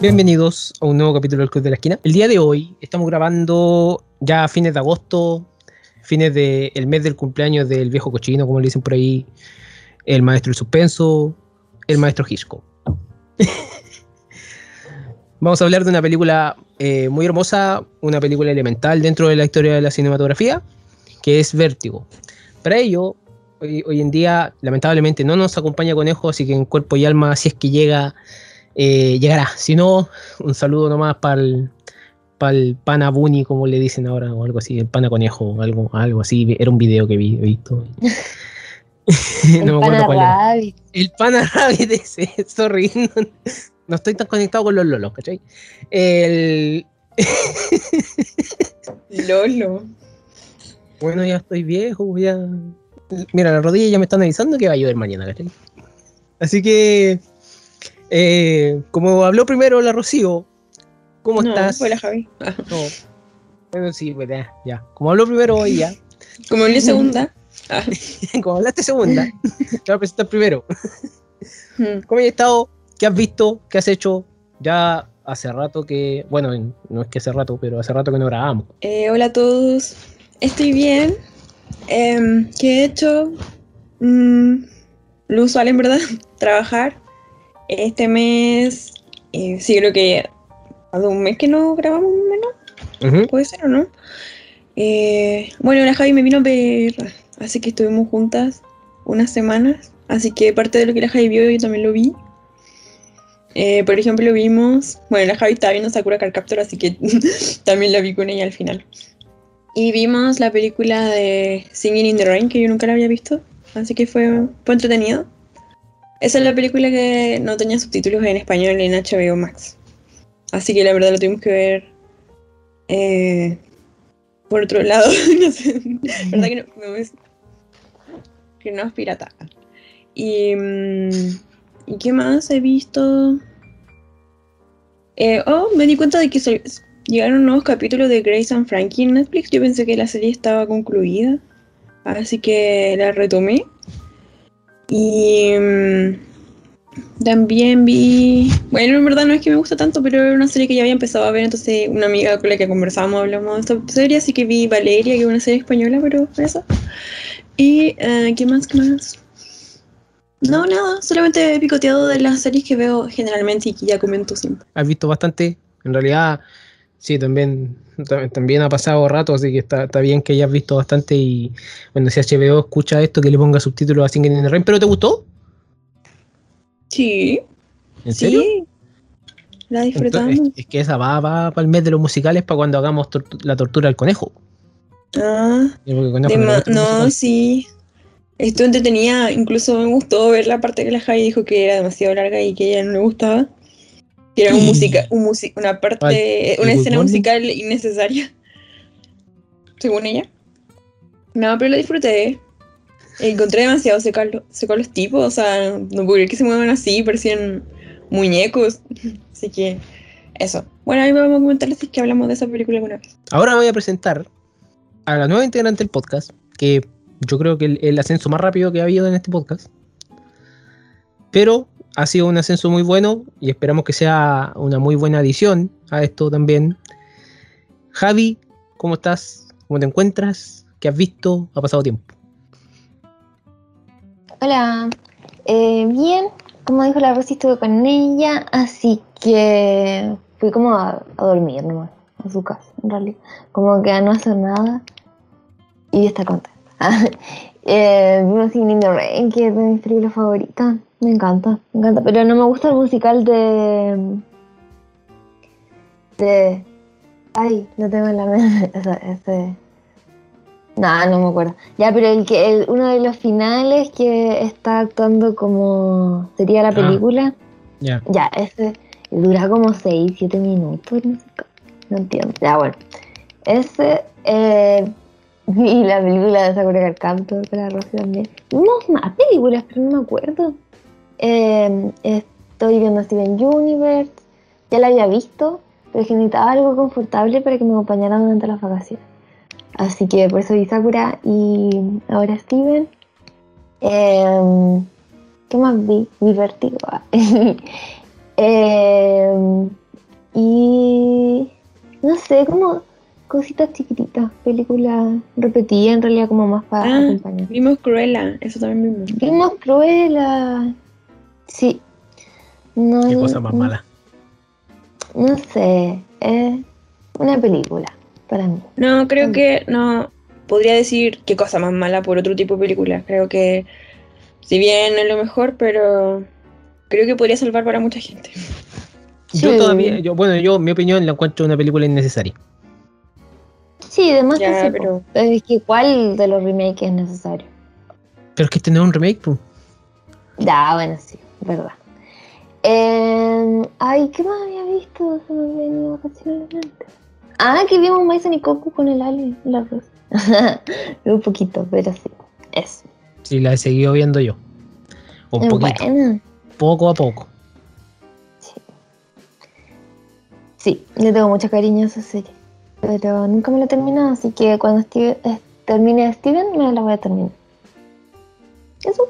Bienvenidos a un nuevo capítulo del Club de la Esquina. El día de hoy estamos grabando ya a fines de agosto, fines del mes del cumpleaños del viejo cochino, como le dicen por ahí, el maestro del suspenso, el maestro Hitchcock. Vamos a hablar de una película eh, muy hermosa, una película elemental dentro de la historia de la cinematografía, que es Vértigo. Para ello, hoy, hoy en día, lamentablemente, no nos acompaña Conejo, así que en cuerpo y alma, si es que llega, eh, llegará. Si no, un saludo nomás para el, el pana Bunny, como le dicen ahora, o algo así, el pana conejo, algo, algo así. Era un video que vi, he visto. El no me acuerdo pana cuál era. El pana rabbit ese, sorry. No, no estoy tan conectado con los lolos, ¿cachai? El. Lolo. Bueno, ya estoy viejo, ya. Mira, las rodillas ya me están avisando que va a llover mañana, ¿cachai? Así que. Eh, como habló primero la Rocío, ¿cómo no, estás? fue la Javi. Ah. No. Bueno, sí, pues ya, ya. Como habló primero ella, Como hablé segunda. Ah. como hablaste segunda, te voy a presentar primero. Mm. ¿Cómo has estado? ¿Qué has visto? ¿Qué has hecho? Ya hace rato que, bueno, no es que hace rato, pero hace rato que no grabamos. Eh, hola a todos. Estoy bien. Em, ¿Qué he hecho? Mm, lo usual en verdad, trabajar. Este mes, eh, sí creo que hace un mes que no grabamos menos, Ujú. puede ser o no. Eh, bueno, la Javi me vino a ver, así que estuvimos juntas unas semanas. Así que parte de lo que la Javi vio yo también lo vi. Eh, por ejemplo, vimos, bueno, la Javi estaba viendo Sakura Card Captor, así que también la vi con ella al final. Y vimos la película de Singing in the Rain, que yo nunca la había visto, así que fue, fue entretenido. Esa es la película que no tenía subtítulos en español en HBO Max. Así que la verdad lo tuvimos que ver eh, por otro lado. no sé, verdad que no, es, que no es pirata. Y, mm, ¿y qué más he visto? Eh, oh, me di cuenta de que llegaron nuevos capítulos de Grace and Frankie en Netflix. Yo pensé que la serie estaba concluida. Así que la retomé. Y mm, también vi. Bueno, en verdad no es que me gusta tanto, pero era una serie que ya había empezado a ver. Entonces, una amiga con la que conversamos hablamos de esta serie. Así que vi Valeria, que es una serie española, pero eso. Y, eh, ¿qué más? ¿Qué más? No, nada, solamente he picoteado de las series que veo generalmente y que ya comento siempre. Has visto bastante. En realidad, sí, también, tam- también ha pasado rato, así que está, está bien que hayas visto bastante. Y bueno, si HBO escucha esto, que le ponga subtítulos a Singing in the Rain. ¿Pero te gustó? Sí, ¿En serio? sí. La disfrutamos. Entonces, es, es que esa va, va para el mes de los musicales para cuando hagamos la tortura al conejo. Ah, conejo no sí. Estuvo entretenida. Incluso me gustó ver la parte que la Javi dijo que era demasiado larga y que a ella no le gustaba. Que era un música, un una parte, Ay, una escena musical innecesaria. Según ella. No, pero lo disfruté. Encontré demasiado seco a lo- seco a los tipos. O sea, no puedo creer que se muevan así, parecían muñecos. Así que, eso. Bueno, ahí vamos a comentarles si es que hablamos de esa película alguna vez. Ahora voy a presentar a la nueva integrante del podcast, que yo creo que el, el ascenso más rápido que ha habido en este podcast. Pero ha sido un ascenso muy bueno y esperamos que sea una muy buena adición a esto también. Javi, ¿cómo estás? ¿Cómo te encuentras? ¿Qué has visto? Ha pasado tiempo. Hola, Eh, bien, como dijo la Rosy, estuve con ella, así que fui como a, dormir nomás, a su casa, en realidad. Como que a no hacer nada y está contenta. eh, vimos Singing in the que es de mis películas favoritas. Me encanta, me encanta. Pero no me gusta el musical de. de. Ay, no tengo en la mente. Ese. ese no, no me acuerdo. Ya, pero el que el- uno de los finales que está actuando como sería la Ah. película, Ya. ya, ese dura como 6, 7 minutos, no sé. No entiendo. Ya, bueno. Ese, eh, y la película de Sakura Card Captor, con la Rosy también. Vimos más películas, pero no me acuerdo. Eh, estoy viendo Steven Universe, ya la había visto, pero que necesitaba algo confortable para que me acompañara durante las vacaciones. Así que por eso vi Sakura y ahora Steven. Eh, ¿Qué más vi? Vértigo. Eh, Y no sé, como cositas chiquititas, películas repetidas en realidad como más para Ah, acompañar. Vimos Cruella, eso también vimos. Vimos Cruella. Sí. No, Qué cosa más mala. No sé, es una película para mí. No, creo que no podría decir qué cosa más mala por otro tipo de película. Creo que si bien no es lo mejor, pero creo que podría salvar para mucha gente. Yo todavía, yo, bueno, yo, mi opinión, la encuentro una película innecesaria. Sí, además Ya, que sí, pero- es que cuál de los remakes es necesario. Pero es que este no es un remake, pues. Ya, bueno, sí, verdad. Eh, ay, ¿qué más había visto? Se me venía vacaciones a la mente. Ah, que vimos Mason y Coco con el alien, la rosa. un poquito, pero sí, eso. Sí, la he seguido viendo yo. Un poquito, poco a poco. Sí, le tengo mucho cariño a esa serie. Pero nunca me la he terminado, así que cuando Steve- eh, termine Steven me la voy a terminar. Eso,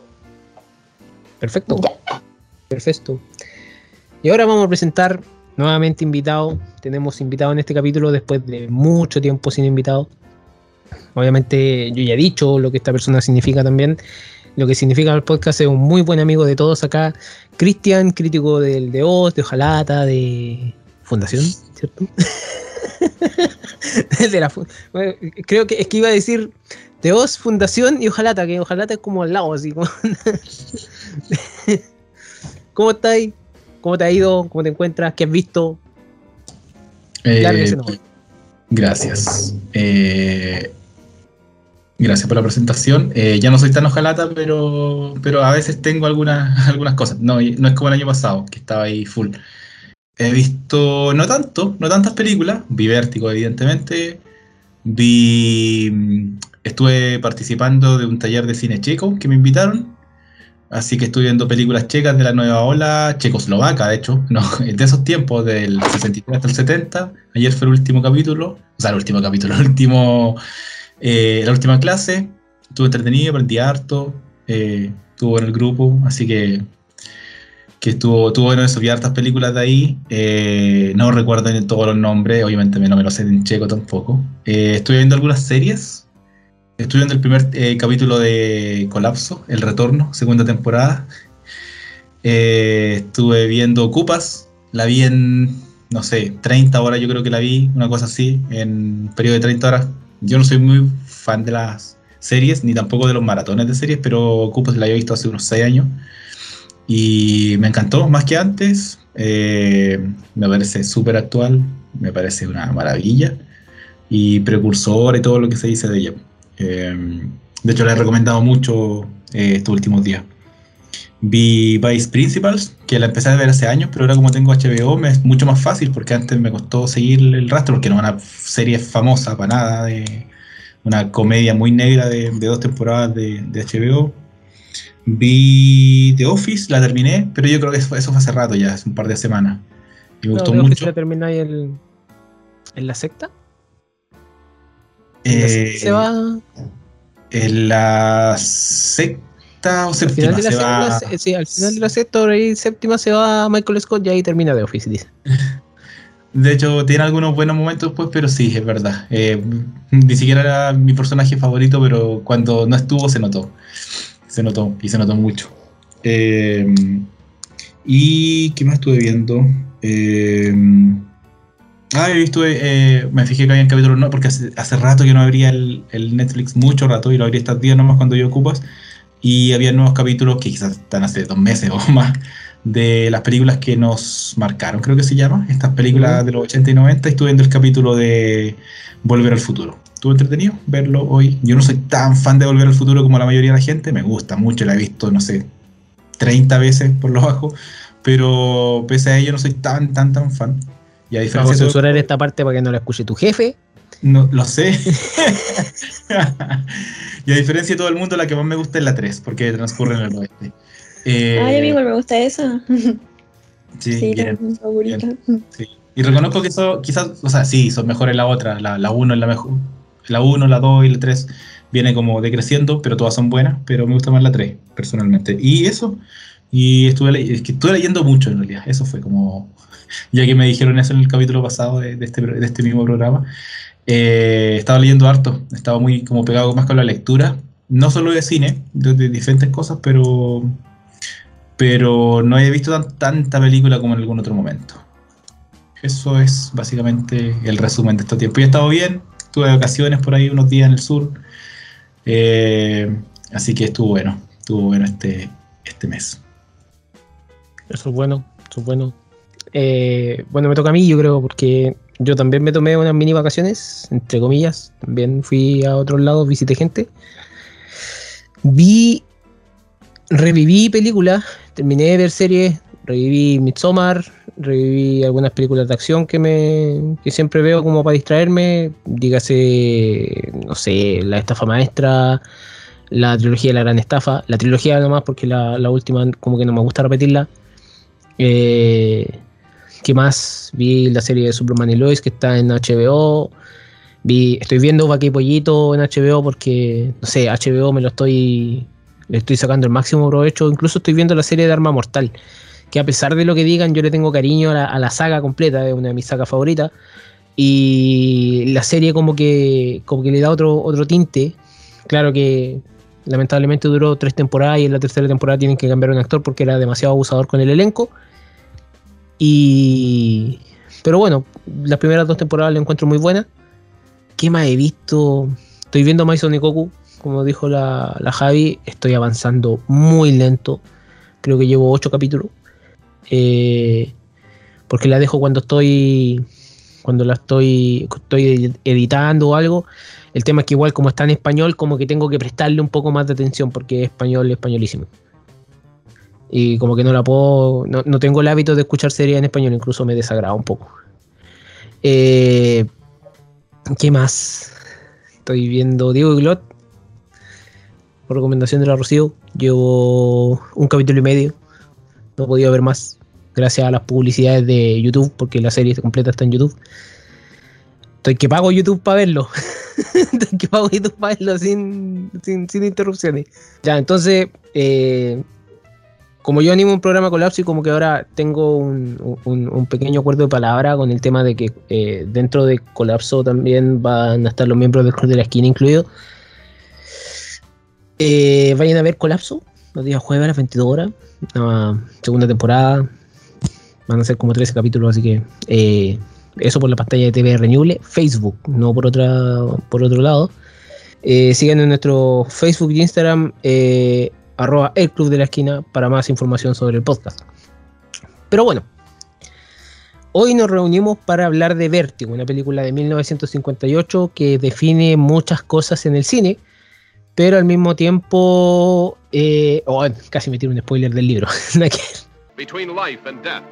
Perfecto. ya. Perfecto. Y ahora vamos a presentar nuevamente invitado. Tenemos invitado en este capítulo después de mucho tiempo sin invitado. Obviamente yo ya he dicho lo que esta persona significa también. Lo que significa el podcast es un muy buen amigo de todos acá. Cristian, crítico del de Oz, de Ojalata, de Fundación, ¿cierto? de la bueno, creo que es que iba a decir de Oz, Fundación y Ojalata, que Ojalata es como al lado, así como ¿Cómo estás? ¿Cómo te ha ido? ¿Cómo te encuentras? ¿Qué has visto? Eh, gracias. Eh, gracias por la presentación. Eh, ya no soy tan ojalata, pero, pero a veces tengo algunas, algunas cosas. No, no es como el año pasado, que estaba ahí full. He visto no tanto, no tantas películas. Vi Vértigo, evidentemente. Vi. Estuve participando de un taller de cine checo que me invitaron. Así que estuve viendo películas checas de la nueva ola, checoslovaca, de hecho, de esos tiempos, del 63 hasta el 70. Ayer fue el último capítulo, o sea, el último capítulo, el último, eh, la última clase. Estuve entretenido, aprendí harto, eh, estuvo en el grupo, así que, que estuvo, estuvo bueno eso, vi hartas películas de ahí. eh, no recuerdo todos los nombres, obviamente no me lo sé en checo tampoco. Eh, estuve viendo algunas series. Estuve viendo el primer eh, capítulo de Colapso, El Retorno, segunda temporada. Eh, estuve viendo Ocupas, la vi en, no sé, 30 horas yo creo que la vi, una cosa así, en un periodo de 30 horas. Yo no soy muy fan de las series, ni tampoco de los maratones de series, pero Ocupas la había visto hace unos 6 años. Y me encantó, más que antes. Eh, me parece súper actual, me parece una maravilla. Y precursora y todo lo que se dice de ella. Eh, de hecho, la he recomendado mucho eh, estos últimos días. Vi Vice Principals, que la empecé a ver hace años, pero ahora como tengo HBO me es mucho más fácil porque antes me costó seguir el rastro porque no es una serie famosa para nada, de una comedia muy negra de, de dos temporadas de, de HBO. Vi The Office, la terminé, pero yo creo que eso, eso fue hace rato ya, hace un par de semanas. Y me gustó mucho. ahí el, en la secta. ¿En la Eh, se va. En la sexta o Al séptima final de la se va. sí, al final de la sexta o séptima se va Michael Scott y ahí termina The Office, dice. De hecho, tiene algunos buenos momentos, pues, pero sí, es verdad. Eh, ni siquiera era mi personaje favorito, pero cuando no estuvo se notó. Se notó, y se notó mucho. Eh, ¿Y qué más estuve viendo? Eh, ah, he visto, eh, me fijé que había capítulos, no, porque hace, hace rato que no abría el, el Netflix, mucho rato, y lo abrí estos días nomás cuando yo ocupas. Y había nuevos capítulos que quizás están hace dos meses o más de las películas que nos marcaron, creo que se llama, estas películas de los 80 y 90, y estuve viendo el capítulo de Volver al Futuro. Estuvo entretenido verlo hoy. Yo no soy tan fan de Volver al Futuro como la mayoría de la gente, me gusta mucho, la he visto, no sé, 30 veces por lo bajo, pero pese a ello no soy tan, tan, tan fan. Y a Vamos diferencia a de esta parte para que no la escuche tu jefe. no, lo sé. y a diferencia de todo el mundo, la que más me gusta es la 3, porque transcurre en el oeste. Eh, Ay, a mí igual me gusta esa. sí, Sí, bien. mi favorita. Sí. Y reconozco que eso, quizás, o sea, sí, son mejores la otra. La, la 1 es la mejor. La 1, la 2 y la 3 viene como decreciendo, pero todas son buenas. Pero me gusta más la 3, personalmente. Y eso, Y estuve, le- es que estuve leyendo mucho en realidad. Eso fue como. Ya que me dijeron eso en el capítulo pasado de, de este, de este mismo programa. Eh, estaba leyendo harto. Estaba muy como pegado más con la lectura. No solo de cine, de, de diferentes cosas, pero. Pero no he visto tan- tanta película como en algún otro momento. Eso es básicamente el resumen de este tiempo. Y he estado bien. Tuve vacaciones por ahí unos días en el sur. Eh, así que estuvo bueno. Estuvo bueno este, este mes. Eso es bueno, eso es bueno. Eh, bueno, me toca a mí, yo creo, porque yo también me tomé unas mini vacaciones, entre comillas. También fui a otros lados, visité gente. Vi, reviví películas, terminé de ver series, reviví Midsommar, reviví algunas películas de acción que me que siempre veo como para distraerme. Dígase, no sé, La Estafa Maestra, la trilogía de la gran estafa, la trilogía nomás porque la, la última como que no me gusta repetirla. Eh, ¿Qué más? Vi la serie de Superman y Lois que está en HBO. Vi, estoy viendo Vaque Pollito en HBO porque, no sé, HBO me lo estoy, le estoy sacando el máximo provecho. Incluso estoy viendo la serie de Arma Mortal, que a pesar de lo que digan, yo le tengo cariño a la, a la saga completa, es una de mis sagas favoritas. Y la serie como que, como que le da otro, otro tinte. Claro que lamentablemente duró tres temporadas y en la tercera temporada tienen que cambiar un actor porque era demasiado abusador con el elenco. Y. Pero bueno, las primeras dos temporadas la encuentro muy buenas. ¿Qué más he visto? Estoy viendo Maison y Goku, como dijo la, la Javi. Estoy avanzando muy lento. Creo que llevo ocho capítulos. Eh, porque la dejo cuando estoy. Cuando la estoy, estoy editando o algo. El tema es que igual como está en español, como que tengo que prestarle un poco más de atención porque es español, españolísimo. Y como que no la puedo, no, no tengo el hábito de escuchar series en español, incluso me desagrada un poco. Eh, ¿Qué más? Estoy viendo Diego y Glot. Por recomendación de la Rocío. Llevo un capítulo y medio. No he podido ver más. Gracias a las publicidades de YouTube, porque la serie completa está en YouTube. Estoy que pago YouTube para verlo. Estoy que pago YouTube para verlo sin, sin, sin interrupciones. Ya, entonces, eh, como yo animo un programa colapso y como que ahora tengo un, un- pequeño acuerdo de palabra con el tema de que eh, dentro de colapso también van a estar los miembros del Club de la Esquina incluidos. Eh, vayan a ver colapso los días jueves a las 22 horas. Nueva segunda temporada. Van a ser como 13 capítulos, así que eh, eso por la pantalla de TV Reñuble, Facebook, no por otra por otro lado. Eh, sigan en nuestro Facebook y Instagram, arroba el Club de la Esquina, para más información sobre el podcast. Pero bueno, hoy nos reunimos para hablar de Vértigo, una película de 1958 que define muchas cosas en el cine, pero al mismo tiempo. eh, oh, casi me tiro un spoiler del libro. Between life and death,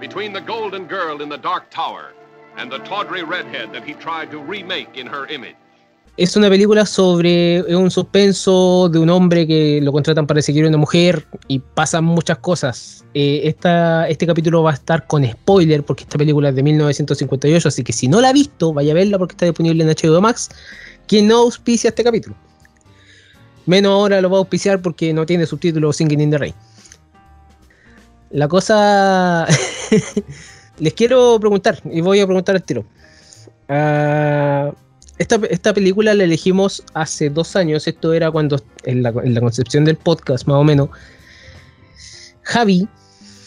between the golden girl in the dark tower and the tawdry redhead that he tried to remake in her image. Es una película sobre un suspenso de un hombre que lo contratan para seguir a una mujer y pasan muchas cosas. Eh, este capítulo va a estar con spoiler porque esta película es de 1958, así que si no la ha visto, vaya a verla porque está disponible en HBO Max. Quien no auspicia este capítulo. Menos ahora lo va a auspiciar porque no tiene subtítulos Singing in the Rain. La cosa... Les quiero preguntar, y voy a preguntar al tiro. Ah, esta, esta película la elegimos hace dos años. Esto era cuando, en la, concepción del podcast, más o menos. Javi,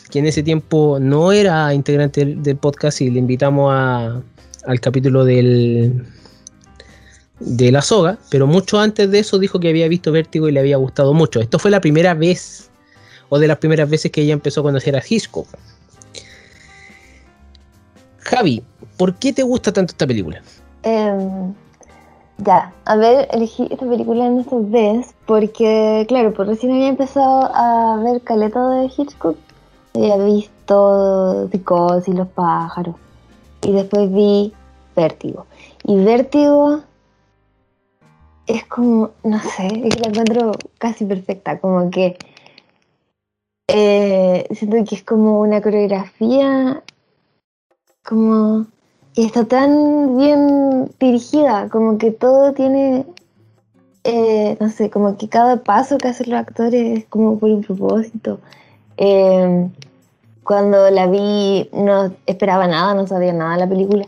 que en ese tiempo no era integrante del, podcast, y le invitamos al capítulo del, de la soga, pero mucho antes de eso dijo que había visto Vértigo y le había gustado mucho. Esto fue la primera vez, o de las primeras veces que ella empezó a conocer a Hitchcock. Javi, ¿por qué te gusta tanto esta película? Em, ya, a ver, elegí esta película en estos vez porque, claro, pues recién había empezado a ver Caleta de Hitchcock. Había visto Picos y los pájaros. Y después vi Vértigo. Y Vértigo es como, no sé, es que la encuentro casi perfecta. Como que eh, siento que es como una coreografía como que está tan bien dirigida, como que todo tiene, eh, no sé, como que cada paso que hacen los actores es como por un propósito. Eh, cuando la vi no esperaba nada, no sabía nada de la película.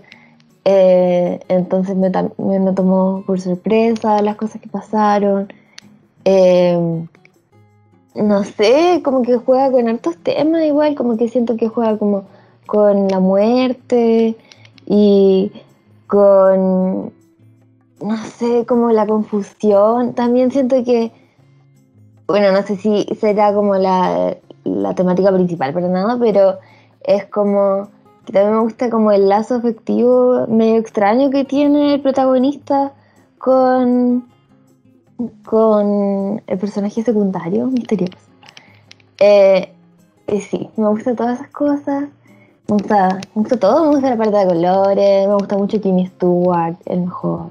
Eh, entonces me, me, me tomó por sorpresa las cosas que pasaron. Eh, no sé, como que juega con hartos temas igual, como que siento que juega como con la muerte y con, no sé, como la confusión. También siento que, bueno, no sé si será como la, la temática principal para nada, pero es como que también me gusta como el lazo afectivo medio extraño que tiene el protagonista con, con el personaje secundario misterioso. Eh, y sí, me gustan todas esas cosas. Me gusta, me gusta todo, me gusta la parte de colores, me gusta mucho Timmy Stewart, el mejor.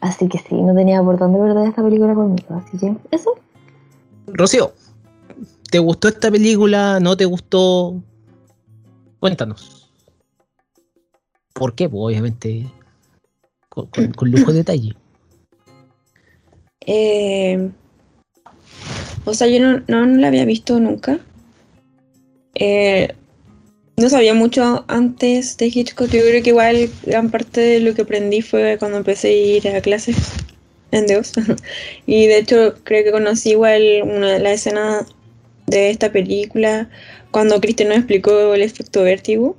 Así que sí, no tenía por dónde perder esta película conmigo. Así que eso. Rocío, ¿te gustó esta película? ¿No te gustó? Cuéntanos. ¿Por qué? Pues obviamente con, con- con lujo de detalle. Eh, o sea, yo no, no la había visto nunca. Eh, no sabía mucho antes de Hitchcock. Yo creo que igual gran parte de lo que aprendí fue cuando empecé a ir a clases en Dios. y de hecho creo que conocí igual una, la escena de esta película cuando Cristian nos explicó el efecto vértigo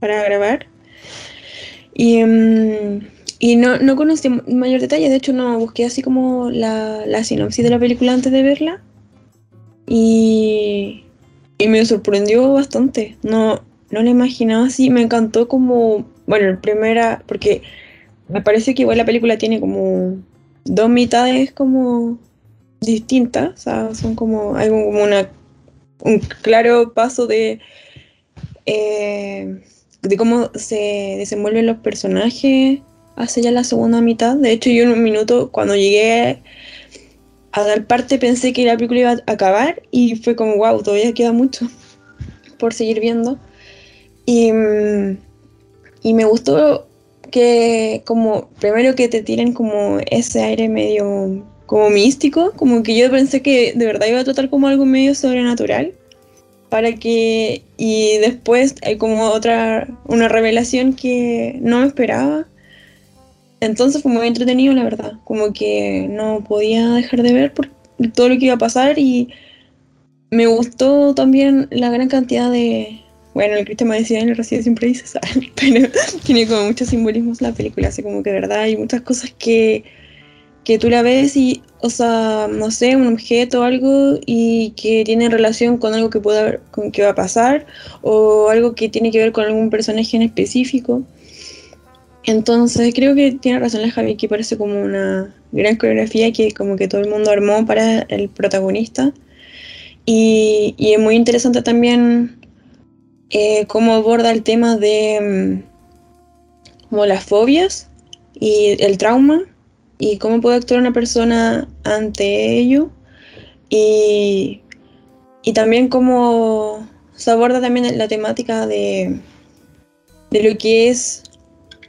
para grabar. Y, mm, y no, no conocí mayor detalle, de hecho no busqué así como la, la sinopsis de la película antes de verla. Y, y me sorprendió bastante. No, no la imaginaba así, me encantó como, bueno, el primera, porque me parece que igual la película tiene como dos mitades como distintas, o sea, son como, hay como una, un claro paso de... eh, de cómo se desenvuelven los personajes hacia ya la segunda mitad. De hecho, yo en un minuto, cuando llegué a dar parte, pensé que la película iba a acabar y fue como, wow, todavía queda mucho por seguir viendo. Y, mm, y me gustó que como, primero que te tiren como ese aire medio como místico, como que yo pensé que de verdad iba a tratar como algo medio sobrenatural para que y después hay como otra una revelación que no me esperaba entonces fue muy entretenido la verdad como que no podía dejar de ver por todo lo que iba a pasar y me gustó también la gran cantidad de bueno el Cristian me decía en el recién siempre dice ¿sabes? pero tiene como muchos simbolismos la película así como que verdad hay muchas cosas que que tú la ves y, o sea, no sé, un objeto o algo y que tiene relación con algo que pueda con que va a pasar o algo que tiene que ver con algún personaje en específico. Entonces creo que tiene razón la Javi que parece como una gran coreografía que como que todo el mundo armó para el protagonista. Y, es muy interesante también eh, cómo aborda el tema de mm, como las fobias y el trauma y cómo puede actuar una persona ante ello y, y también cómo se aborda también la temática de, de lo que es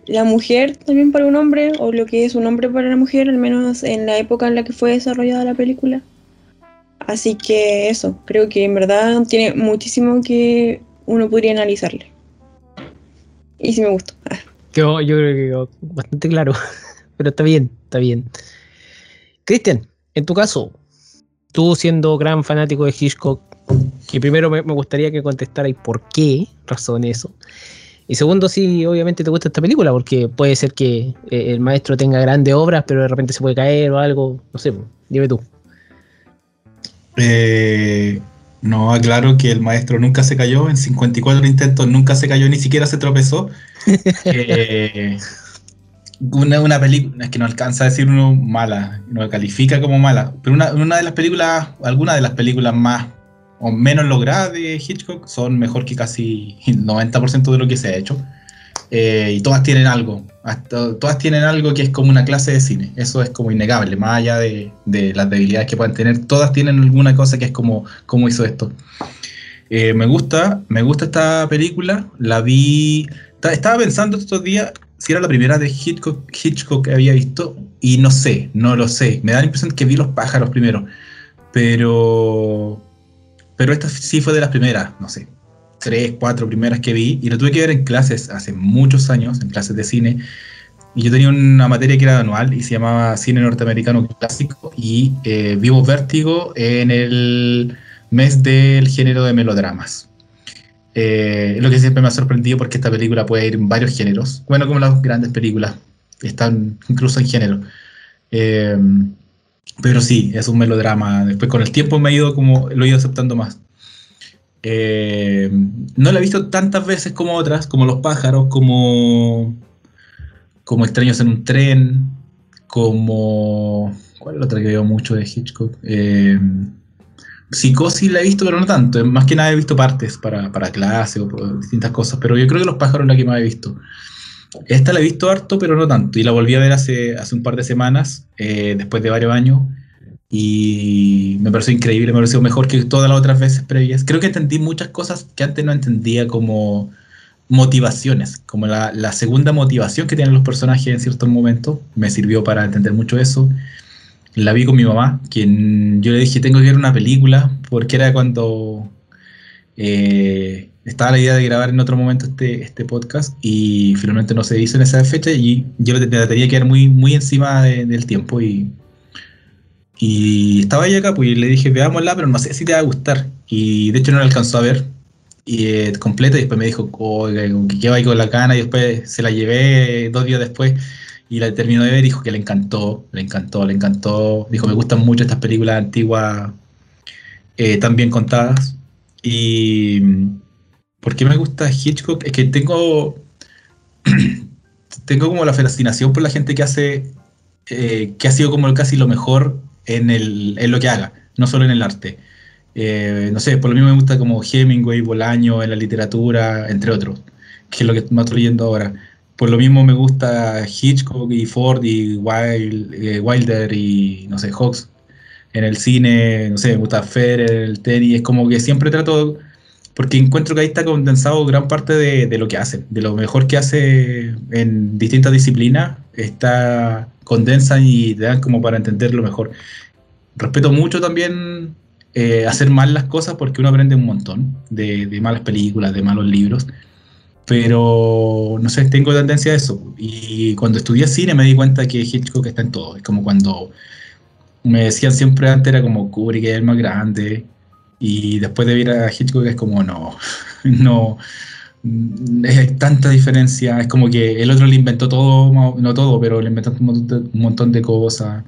la mujer también para un hombre o lo que es un hombre para la mujer, al menos en la época en la que fue desarrollada la película. Así que eso, creo que en verdad tiene muchísimo que uno podría analizarle. Y sí me gustó. Ah. Yo creo que quedó bastante claro. Pero está bien, está bien. Cristian, en tu caso, tú siendo gran fanático de Hitchcock, que primero me, me gustaría que contestarais por qué razón eso. Y segundo, si obviamente te gusta esta película, porque puede ser que eh, el maestro tenga grandes obras, pero de repente se puede caer o algo. No sé, dime tú. Eh, no, aclaro que el maestro nunca se cayó, en 54 intentos nunca se cayó, ni siquiera se tropezó. Eh, una, una película, es que no alcanza a decir uno mala, no califica como mala, pero una, una de las películas, algunas de las películas más o menos logradas de Hitchcock son mejor que casi el 90% de lo que se ha hecho. Eh, y todas tienen algo, hasta- todas tienen algo que es como una clase de cine, eso es como innegable, más allá de, de las debilidades que puedan tener, todas tienen alguna cosa que es como, como hizo esto. Eh, me gusta, me gusta esta película, la vi, ta- estaba pensando estos días si era la primera de Hitchcock, Hitchcock que había visto, y no sé, no lo sé, me da la impresión que vi Los pájaros primero, pero pero esta sí fue de las primeras, no sé, tres, cuatro primeras que vi, y lo tuve que ver en clases hace muchos años, en clases de cine, y yo tenía una materia que era anual y se llamaba Cine Norteamericano Clásico, y eh, vimos Vértigo en el mes del género de melodramas. Eh, lo que siempre me ha sorprendido porque esta película puede ir en varios géneros, bueno, como las grandes películas, están incluso en género. Eh, pero sí, es un melodrama. Después con el tiempo me ha ido como, lo he ido aceptando más. Eh, no la he visto tantas veces como otras, como Los pájaros, como, como Extraños en un tren, como... ¿Cuál es la otra que veo mucho de Hitchcock? Eh, Psicosis la he visto, pero no tanto. Más que nada he visto partes para, para clase o distintas cosas. Pero yo creo que Los pájaros es la que más he visto. Esta la he visto harto, pero no tanto. Y la volví a ver hace, hace un par de semanas, eh, después de varios años. Y me pareció increíble, me pareció mejor que todas las otras veces previas. Creo que entendí muchas cosas que antes no entendía como motivaciones, como la, la segunda motivación que tienen los personajes en ciertos momentos. Me sirvió para entender mucho eso. La vi con mi mamá, quien yo le dije, tengo que ver una película, porque era cuando eh, estaba la idea de grabar en otro momento este, este podcast y finalmente no se hizo en esa fecha y yo tenía que quedar muy, muy encima del tiempo y, y estaba ella acá, pues le dije, veámosla, pero no sé si te va a gustar. Y de hecho no la alcanzó a ver y eh, completa y después me dijo, oiga, que va ahí con la cana y después se la llevé dos días después y la terminó de ver y dijo que le encantó, le encantó, le encantó. Dijo, me gustan mucho estas películas antiguas eh, tan bien contadas y ¿por qué me gusta Hitchcock? Es que tengo, tengo como la fascinación por la gente que hace, eh, que ha sido como casi lo mejor en, el, en lo que haga, no solo en el arte. Eh, no sé, por lo mismo me gusta como Hemingway, Bolaño, en la literatura, entre otros, que es lo que más estoy leyendo ahora. Por lo mismo me gusta Hitchcock y Ford y eh, Wilder y, no sé, Hawks en el cine, no sé, me gusta Federer, el tenis, es como que siempre trato, porque encuentro que ahí está condensado gran parte de, lo que hace, de lo mejor que hace en distintas disciplinas, está condensa y te dan como para entenderlo mejor. Respeto mucho también eh, hacer mal las cosas porque uno aprende un montón de, de malas películas, de malos libros pero no sé, tengo tendencia a eso. Y cuando estudié cine me di cuenta que Hitchcock está en todo. Es como cuando me decían siempre antes era como Kubrick es el más grande y después de ver a Hitchcock es como no, no, hay tanta diferencia, es como que el otro le inventó todo, no todo, pero le inventó un montón de, cosas.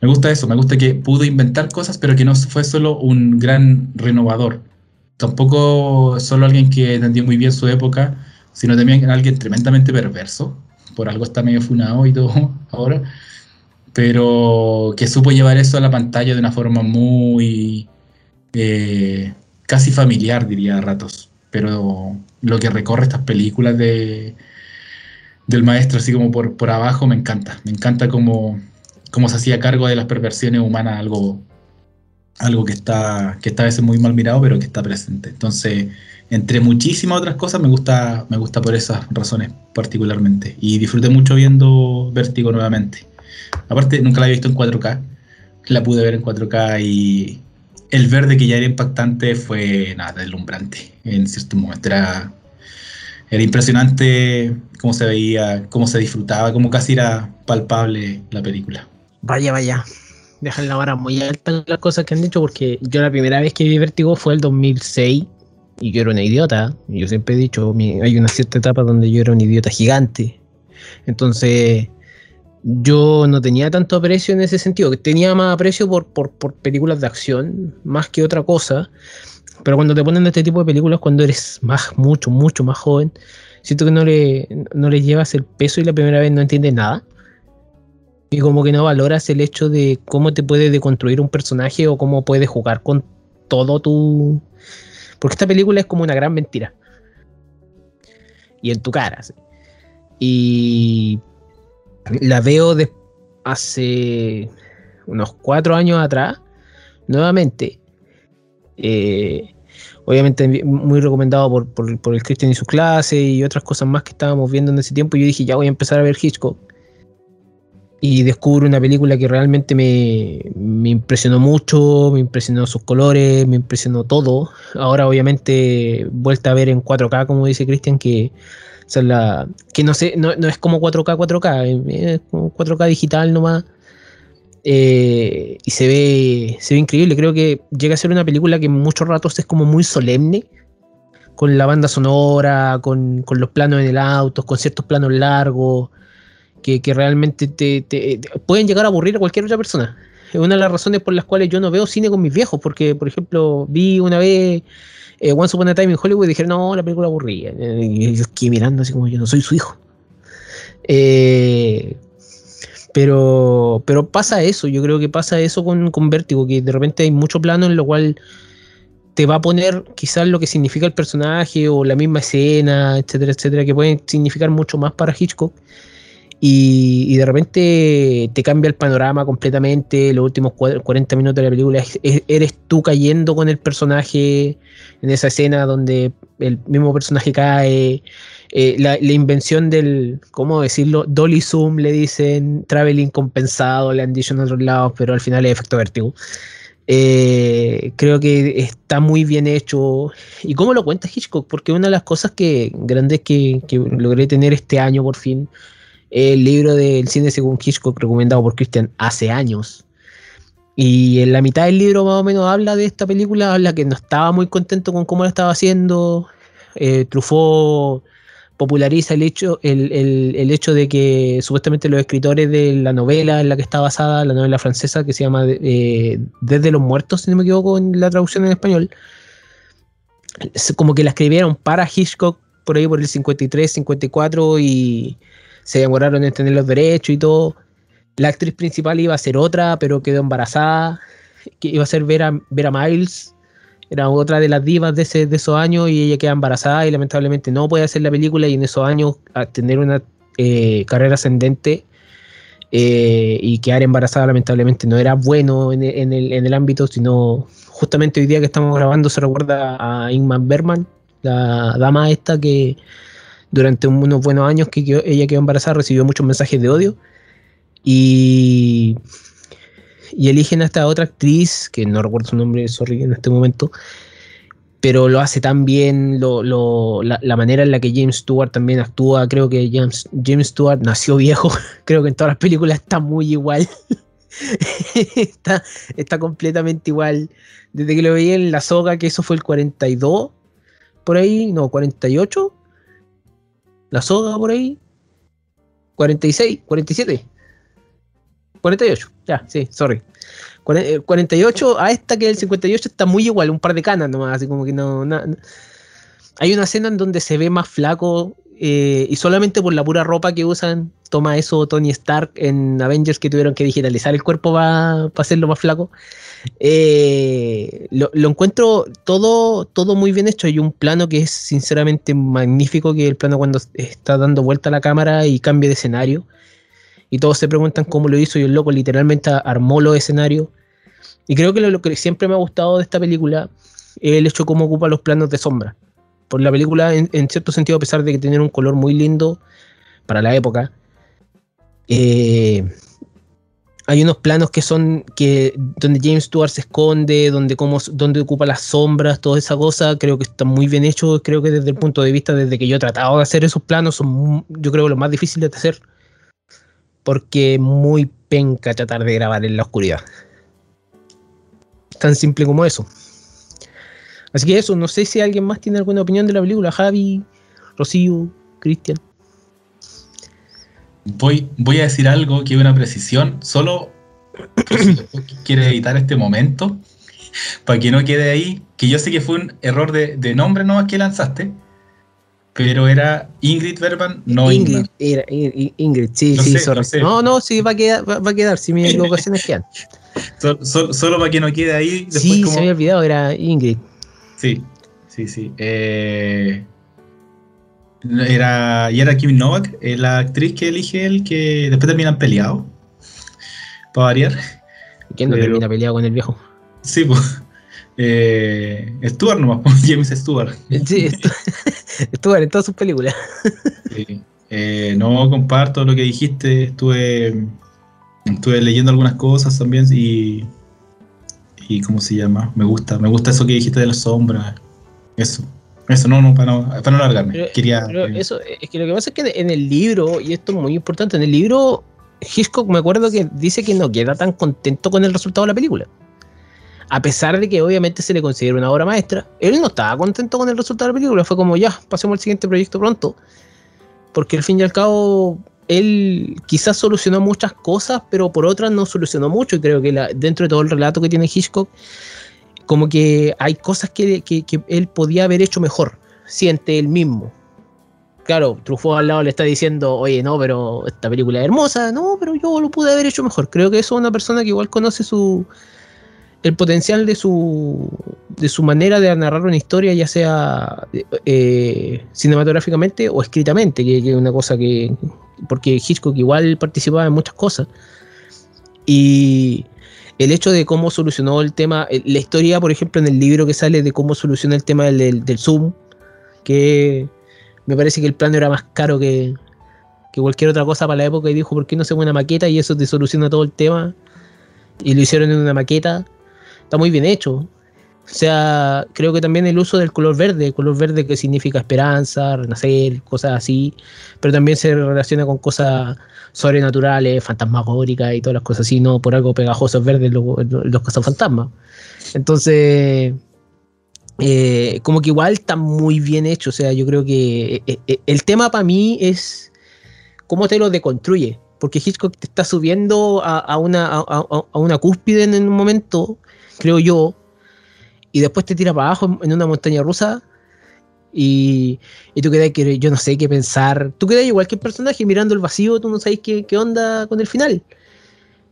Me gusta eso, me gusta que pudo inventar cosas, pero que no fue solo un gran renovador. Tampoco solo alguien que entendió muy bien su época, sino también alguien tremendamente perverso. Por algo está medio funado y todo ahora pero que supo llevar eso a la pantalla de una forma muy eh, casi familiar, diría a ratos. Pero lo que recorre estas películas de, del maestro, así como por, por abajo, me encanta. Me encanta cómo, cómo se hacía cargo de las perversiones humanas, algo, algo que, está, que está a veces muy mal mirado, pero que está presente. Entonces, entre muchísimas otras cosas, me gusta, me gusta por esas razones particularmente. Y disfruté mucho viendo Vértigo nuevamente. Aparte, nunca la había visto en 4K. La pude ver en 4K y el verde que ya era impactante fue nada, deslumbrante. En cierto momento era, era impresionante cómo se veía, cómo se disfrutaba, cómo casi era palpable la película. Vaya, vaya. Dejan la vara muy alta las cosas que han dicho porque yo la primera vez que vi Vértigo fue el 2006 y yo era una idiota. Yo siempre he dicho, hay una cierta etapa donde yo era un idiota gigante. Entonces, yo no tenía tanto aprecio en ese sentido, tenía más aprecio por, por, películas de acción, más que otra cosa. Pero cuando te ponen este tipo de películas, cuando eres más, mucho, mucho más joven, siento que no le, no le llevas el peso y la primera vez no entiendes nada. Y como que no valoras el hecho de cómo te puede deconstruir un personaje o cómo puede jugar con todo tu. Porque esta película es como una gran mentira. Y en tu cara. Y la veo hace unos cuatro años atrás, nuevamente. Eh, obviamente muy recomendado por, el Christian y sus clases y otras cosas más que estábamos viendo en ese tiempo. Yo dije, ya voy a empezar a ver Hitchcock. y descubro una película que realmente me, me impresionó mucho, me impresionó sus colores, me impresionó todo. Ahora obviamente vuelta a ver en 4K, como dice Cristian, que, sea, la, que no, sé, no, no es como 4K, 4K, es como 4K digital nomás. Eh, y se ve, se ve increíble, creo que llega a ser una película que muchos ratos es como muy solemne, con la banda sonora, con, con los planos en el auto, con ciertos planos largos que, que realmente te, te- te- pueden llegar a aburrir a cualquier otra persona. Es una de las razones por las cuales yo no veo cine con mis viejos, porque, por ejemplo, vi una vez eh, Once Upon a Time in Hollywood dijeron, no, la película aburrida. Y yo quedé mirando así como yo no soy su hijo. Eh, pero, pero pasa eso, yo creo que pasa eso con, con Vértigo, que de repente hay mucho plano en lo cual te va a poner quizás lo que significa el personaje o la misma escena, etcétera, etcétera, que pueden significar mucho más para Hitchcock. Y, de repente te cambia el panorama completamente. Los últimos cua- 40 minutos de la película es- es- eres tú cayendo con el personaje en esa escena donde el mismo personaje cae. eh, la, invención del, ¿cómo decirlo? Dolly Zoom le dicen, traveling compensado, le han dicho en otros lados, pero al final es efecto vértigo. Eh, creo que está muy bien hecho. ¿Y cómo lo cuenta Hitchcock? Porque una de las cosas que grandes que logré tener este año por fin el libro del cine según Hitchcock recomendado por Christian hace años. Y en la mitad del libro más o menos habla de esta película, habla que no estaba muy contento con cómo la estaba haciendo. Eh, Truffaut populariza el hecho, el, el- el hecho de que supuestamente los escritores de la novela en la que está basada, la novela francesa que se llama eh, Desde los Muertos, si no me equivoco en la traducción en español, es como que la escribieron para Hitchcock por ahí por el 53, 54 y se demoraron en tener los derechos y todo. La actriz principal iba a ser otra, pero quedó embarazada, que iba a ser Vera, Vera Miles, era otra de las divas de, ese- de esos años y ella queda embarazada y lamentablemente no puede hacer la película y en esos años a tener una eh, carrera ascendente eh, y quedar embarazada lamentablemente no era bueno en, en el, en el ámbito, sino justamente hoy día que estamos grabando se recuerda a Ingmar Bergman, la dama esta que durante unos buenos años que ella quedó embarazada recibió muchos mensajes de odio y, eligen a esta otra actriz, que no recuerdo su nombre, sorry, en este momento, pero lo hace tan bien, lo, la manera en la que James Stewart también actúa, creo que James, James Stewart nació viejo, creo que en todas las películas está muy igual. está, está completamente igual. Desde que lo veía en La Soga, que eso fue el 42, por ahí, no, 48. La Soga por ahí. 46, 47. 48, ya, sí, sorry. Cuare- eh, 48 a esta que el 58 está muy igual, un par de canas nomás, así como que no. na- na- Hay una escena en donde se ve más flaco eh, y solamente por la pura ropa que usan, toma eso Tony Stark en Avengers que tuvieron que digitalizar el cuerpo para hacerlo más flaco. Eh, lo, encuentro todo, todo muy bien hecho. Hay un plano que es sinceramente magnífico, que es el plano cuando está dando vuelta la cámara y cambia de escenario. Y todos se preguntan cómo lo hizo y el loco literalmente armó los escenarios. Y creo que lo, lo que siempre me ha gustado de esta película es el hecho de cómo ocupa los planos de sombra. Por la película, en, cierto sentido, a pesar de que tiene un color muy lindo para la época, eh, hay unos planos que son que donde James Stewart se esconde, donde, cómo, donde ocupa las sombras, toda esa cosa, creo que está muy bien hecho. Creo que desde el punto de vista, desde que yo he tratado de hacer esos planos, son yo creo los más difíciles de hacer. Porque muy penca tratar de grabar en la oscuridad. Tan simple como eso. Así que eso, no sé si alguien más tiene alguna opinión de la película. Javi, Rocío, Cristian. Voy, voy a decir algo que es una precisión, solo quiere editar este momento para que no quede ahí, que yo sé que fue un error de, de nombre nomás que lanzaste, pero era Ingrid Bergman, no Ingrid, Ingrid. era In- Ingrid, sí, sí, sé. No, no, sí, va a quedar, va, va a quedar, si mis equivocaciones quedan. Sol- sol- solo para que no quede ahí. Después Sí, como- se me había olvidado, era Ingrid. Sí, sí, sí. Eh, era, y era Kim Novak, eh, la actriz que elige él, que después terminan peleados. Para variar. ¿Quién no Pero- termina peleado con el viejo? Sí, pues. Eh, Stewart nomás, pues, James Stewart. Sí, estuvo en todas sus películas. Sí. Eh, no comparto lo que dijiste. Estuve. Estuve leyendo algunas cosas también y. y ¿Cómo se llama? Me gusta, me gusta eso que dijiste de la sombra. Eso. Eso, no, no, para no, para no alargarme. Pero- Quería. Pero eso, es que lo que pasa es que en el libro, y esto es muy importante, en el libro Hitchcock me acuerdo que dice que no queda tan contento con el resultado de la película. A pesar de que obviamente se le considera una obra maestra, él no estaba contento con el resultado de la película. Fue como ya, pasemos al siguiente proyecto pronto. Porque al fin y al cabo, él quizás solucionó muchas cosas, pero por otras no solucionó mucho. Y creo que dentro de todo el relato que tiene Hitchcock, como que hay cosas que, él podía haber hecho mejor, siente él mismo. Claro, Truffaut al lado le está diciendo, oye, no, pero esta película es hermosa, no, pero yo lo pude haber hecho mejor. Creo que eso es una persona que igual conoce su el potencial de su de su manera de narrar una historia, ya sea eh, cinematográficamente o escritamente, que es una cosa que porque Hitchcock igual participaba en muchas cosas. Y el hecho de cómo solucionó el tema, la historia, por ejemplo, en el libro que sale de cómo soluciona el tema del, del, del Zoom, que me parece que el plano era más caro que, que cualquier otra cosa para la época y dijo, ¿por qué no hacemos una maqueta y eso te soluciona todo el tema? Y lo hicieron en una maqueta. Está muy bien hecho. O sea, creo que también el uso del color verde, color verde que significa esperanza, renacer, cosas así, pero también se relaciona con cosas sobrenaturales, fantasmagóricas y todas las cosas así, no por algo pegajosos verdes los, los cazafantasmas. Entonces, eh, como que igual está muy bien hecho. O sea, yo creo que eh, eh, el tema para mí es cómo te lo deconstruye. Porque Hitchcock te está subiendo a, una, a una cúspide en un momento, creo yo, y después te tira para abajo en, una montaña rusa. Y, y tú quedas que yo no sé qué pensar. Tú quedas igual que el personaje mirando el vacío, tú no sabes qué, qué onda con el final.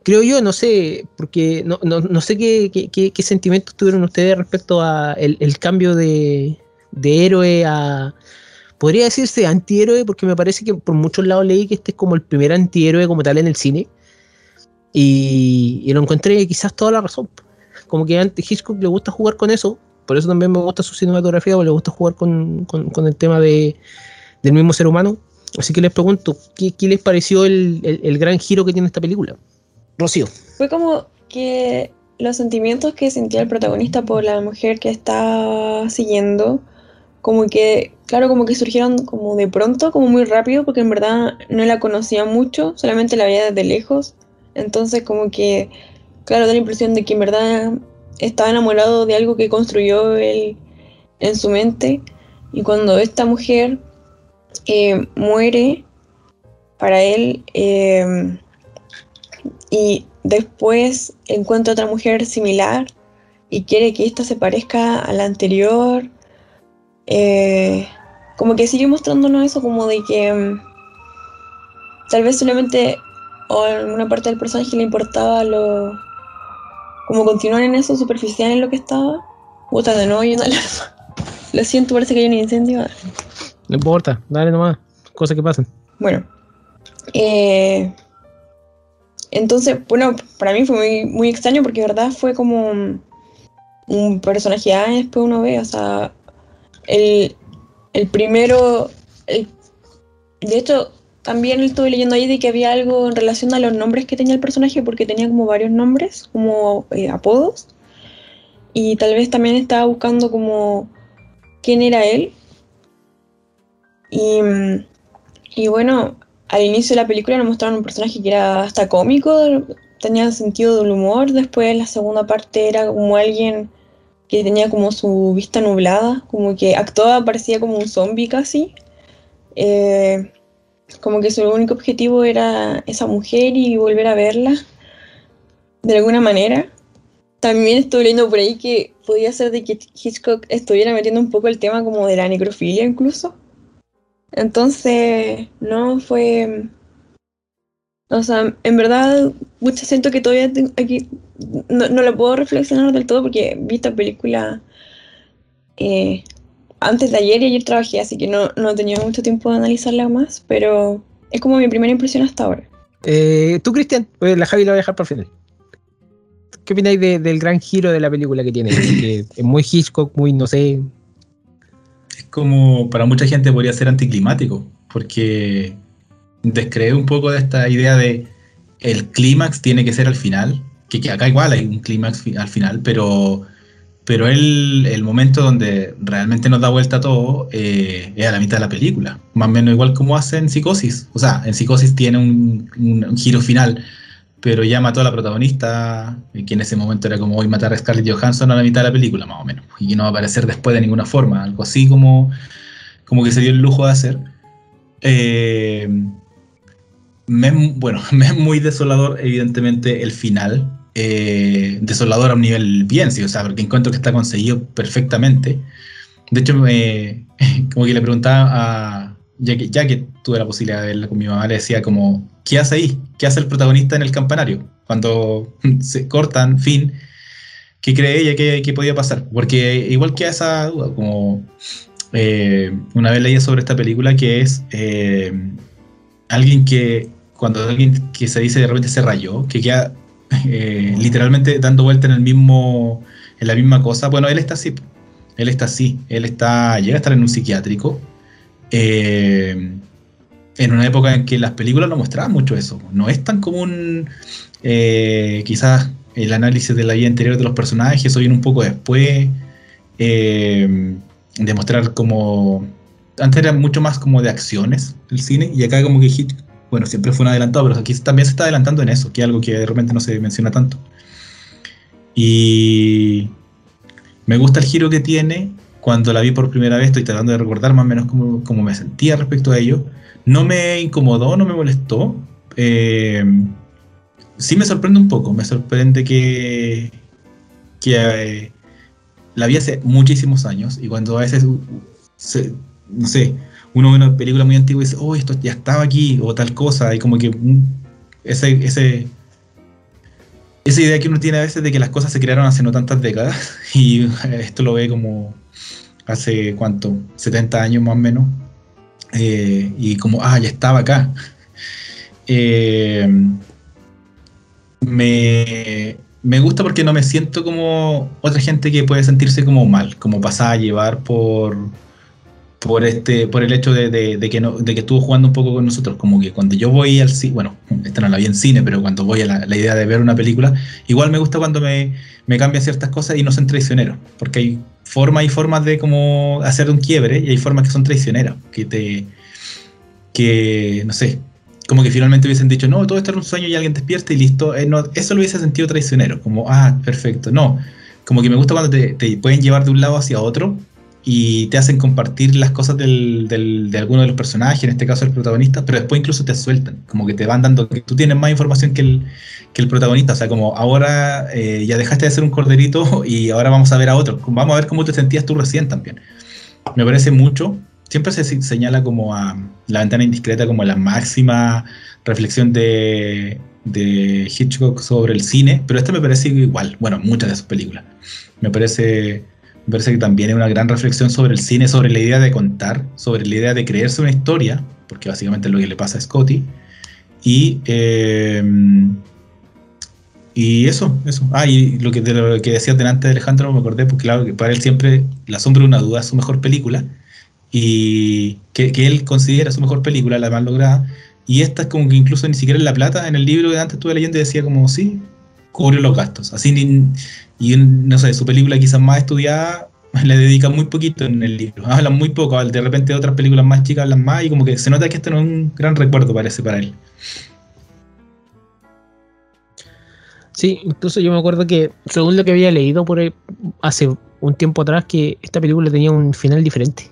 Creo yo, no sé, porque no, no, no sé qué, qué, qué- sentimientos tuvieron ustedes respecto a el cambio de, de héroe a. Podría decirse antihéroe, porque me parece que por muchos lados leí que este es como el primer antihéroe como tal en el cine. Y, y lo encontré quizás toda la razón. Como que a Hitchcock le gusta jugar con eso. Por eso también me gusta su cinematografía, porque le gusta jugar con, con- con el tema de, del mismo ser humano. Así que les pregunto, ¿qué, qué les pareció el, el- el gran giro que tiene esta película? Rocío. Fue como que los sentimientos que sentía el protagonista por la mujer que está siguiendo, como que, claro, como que surgieron como de pronto, como muy rápido, porque en verdad no la conocía mucho, solamente la veía desde lejos. Entonces como que, claro, da la impresión de que en verdad estaba enamorado de algo que construyó él en su mente. Y cuando esta mujer eh, muere, para él... em, y después encuentra otra mujer similar y quiere que ésta se parezca a la anterior. Eh, como que sigue mostrándonos eso como de que mm, tal vez solamente o alguna parte del personaje le importaba lo como continuar en eso superficial en lo que estaba. Puta, de nuevo una alarma. Lo siento, parece que hay un incendio. No importa, dale nomás. Cosas que pasan. Bueno, eh, entonces, bueno, para mí fue muy, muy extraño porque, de verdad, fue como un, un personaje A y después uno ve, o sea, el, el primero, el- de hecho, también estuve leyendo ahí de que había algo en relación a los nombres que tenía el personaje porque tenía como varios nombres, como eh, apodos, y tal vez también estaba buscando como quién era él. Y, y bueno, al inicio de la película nos mostraron un personaje que era hasta cómico, tenía sentido del humor, después la segunda parte era como alguien que tenía como su vista nublada, como que actuaba, parecía como un zombie casi. Eh, como que su único objetivo era esa mujer y volver a verla de alguna manera. También estoy leyendo por ahí que podía ser de que Hitchcock estuviera metiendo un poco el tema como de la necrofilia incluso. Entonces, no fue. O sea, en verdad, mucho siento que todavía tengo aquí. No, no lo puedo reflexionar del todo porque vi esta película eh, antes de ayer y ayer trabajé, así que no, no he tenido mucho tiempo de analizarla más, pero es como mi primera impresión hasta ahora. Eh, Tú, Cristian, pues la Javi la voy a dejar para el final. ¿Qué opináis de- del gran giro de la película que tiene? Que es muy Hitchcock, muy, no sé. Es como para mucha gente podría ser anticlimático, porque descree un poco de esta idea de el clímax tiene que ser al final, que, que acá igual hay un clímax fi- al final, pero, pero el, el momento donde realmente nos da vuelta todo eh, es a la mitad de la película, más o menos igual como hace en Psicosis. O sea, en Psicosis tiene un, un- un giro final, pero ya mató a la protagonista, y que en ese momento era como hoy matar a Scarlett Johansson a la mitad de la película, más o menos, y no va a aparecer después de ninguna forma, algo así como, como que se dio el lujo de hacer. Eh, me bueno, me es muy desolador, evidentemente, el final. Eh, desolador a un nivel bien, sí, o sea, porque encuentro que está conseguido perfectamente. De hecho, me, como que le preguntaba a. Ya que, tuve la posibilidad de verla con mi mamá, le decía como, ¿qué hace ahí? ¿Qué hace el protagonista en el campanario? Cuando se cortan, fin, ¿qué cree ella que, podía pasar? Porque igual que esa duda, como eh, una vez leí sobre esta película que es eh, alguien que, cuando alguien que se dice de repente se rayó, que queda eh, literalmente dando vuelta en el mismo, en la misma cosa, bueno, él está así, él está así, él está, llega a estar en un psiquiátrico, eh, en una época en que las películas no mostraban mucho eso, no es tan común eh, quizás el análisis de la vida interior de los personajes, eso viene un poco después, eh, de mostrar como, antes era mucho más como de acciones el cine, y acá como que bueno, siempre fue un adelantado, pero aquí también se está adelantando en eso, que es algo que de repente no se menciona tanto. Y me gusta el giro que tiene. Cuando la vi por primera vez, estoy tratando de recordar más o menos cómo, cómo me sentía respecto a ello. No me incomodó, no me molestó. Eh, sí me sorprende un poco, me sorprende que, que eh, la vi hace muchísimos años y cuando a veces, se- no sé, uno ve una película muy antigua y dice, oh, esto ya estaba aquí, o tal cosa, y como que mm, ese, ese, esa idea que uno tiene a veces de que las cosas se crearon hace no tantas décadas, y eh, esto lo ve como hace, ¿cuánto? 70 años más o menos, eh, y como, ah, ya estaba acá. Eh, me, me gusta porque no me siento como otra gente que puede sentirse como mal, como pasada a llevar por, por este por el hecho de, de- que no, de que estuvo jugando un poco con nosotros como que cuando yo voy al cine bueno esta no la vi en cine pero cuando voy a la, la idea de ver una película igual me gusta cuando me, me cambian ciertas cosas y no son traicioneros porque hay formas y formas de como hacer un quiebre y hay formas que son traicioneras que te que no sé como que finalmente hubiesen dicho no todo esto era un sueño y alguien despierta y listo eh, no, eso lo hubiese sentido traicionero como ah perfecto no como que me gusta cuando te, te pueden llevar de un lado hacia otro y te hacen compartir las cosas del, del- de alguno de los personajes, en este caso el protagonista, pero después incluso te sueltan, como que te van dando que tú tienes más información que el, que el protagonista, o sea, como ahora eh, ya dejaste de ser un corderito y ahora vamos a ver a otro, vamos a ver cómo te sentías tú recién también. Me parece mucho, siempre se se- señala como a la ventana indiscreta como la máxima reflexión de, de Hitchcock sobre el cine, pero esta me parece igual, bueno, muchas de sus películas. Me parece parece que también es una gran reflexión sobre el cine, sobre la idea de contar, sobre la idea de creerse una historia, porque básicamente es lo que le pasa a Scotty. Y, eh, y eso, eso. Ah, y lo que, de lo que decías delante de Alejandro, me acordé, porque claro, que para él siempre La sombra de una duda es su mejor película, y que, que él considera su mejor película, la más lograda. Y esta es como que incluso ni siquiera en La Plata, en el libro que antes estuve leyendo, decía como, sí, cubrió los gastos. Así ni, y no sé, su película quizás más estudiada le dedica muy poquito en el libro. Hablan muy poco, de repente otras películas más chicas hablan más y como que se nota que este no es un gran recuerdo parece para él. Sí, incluso yo me acuerdo que, según lo que había leído por hace un tiempo atrás, que esta película tenía un final diferente.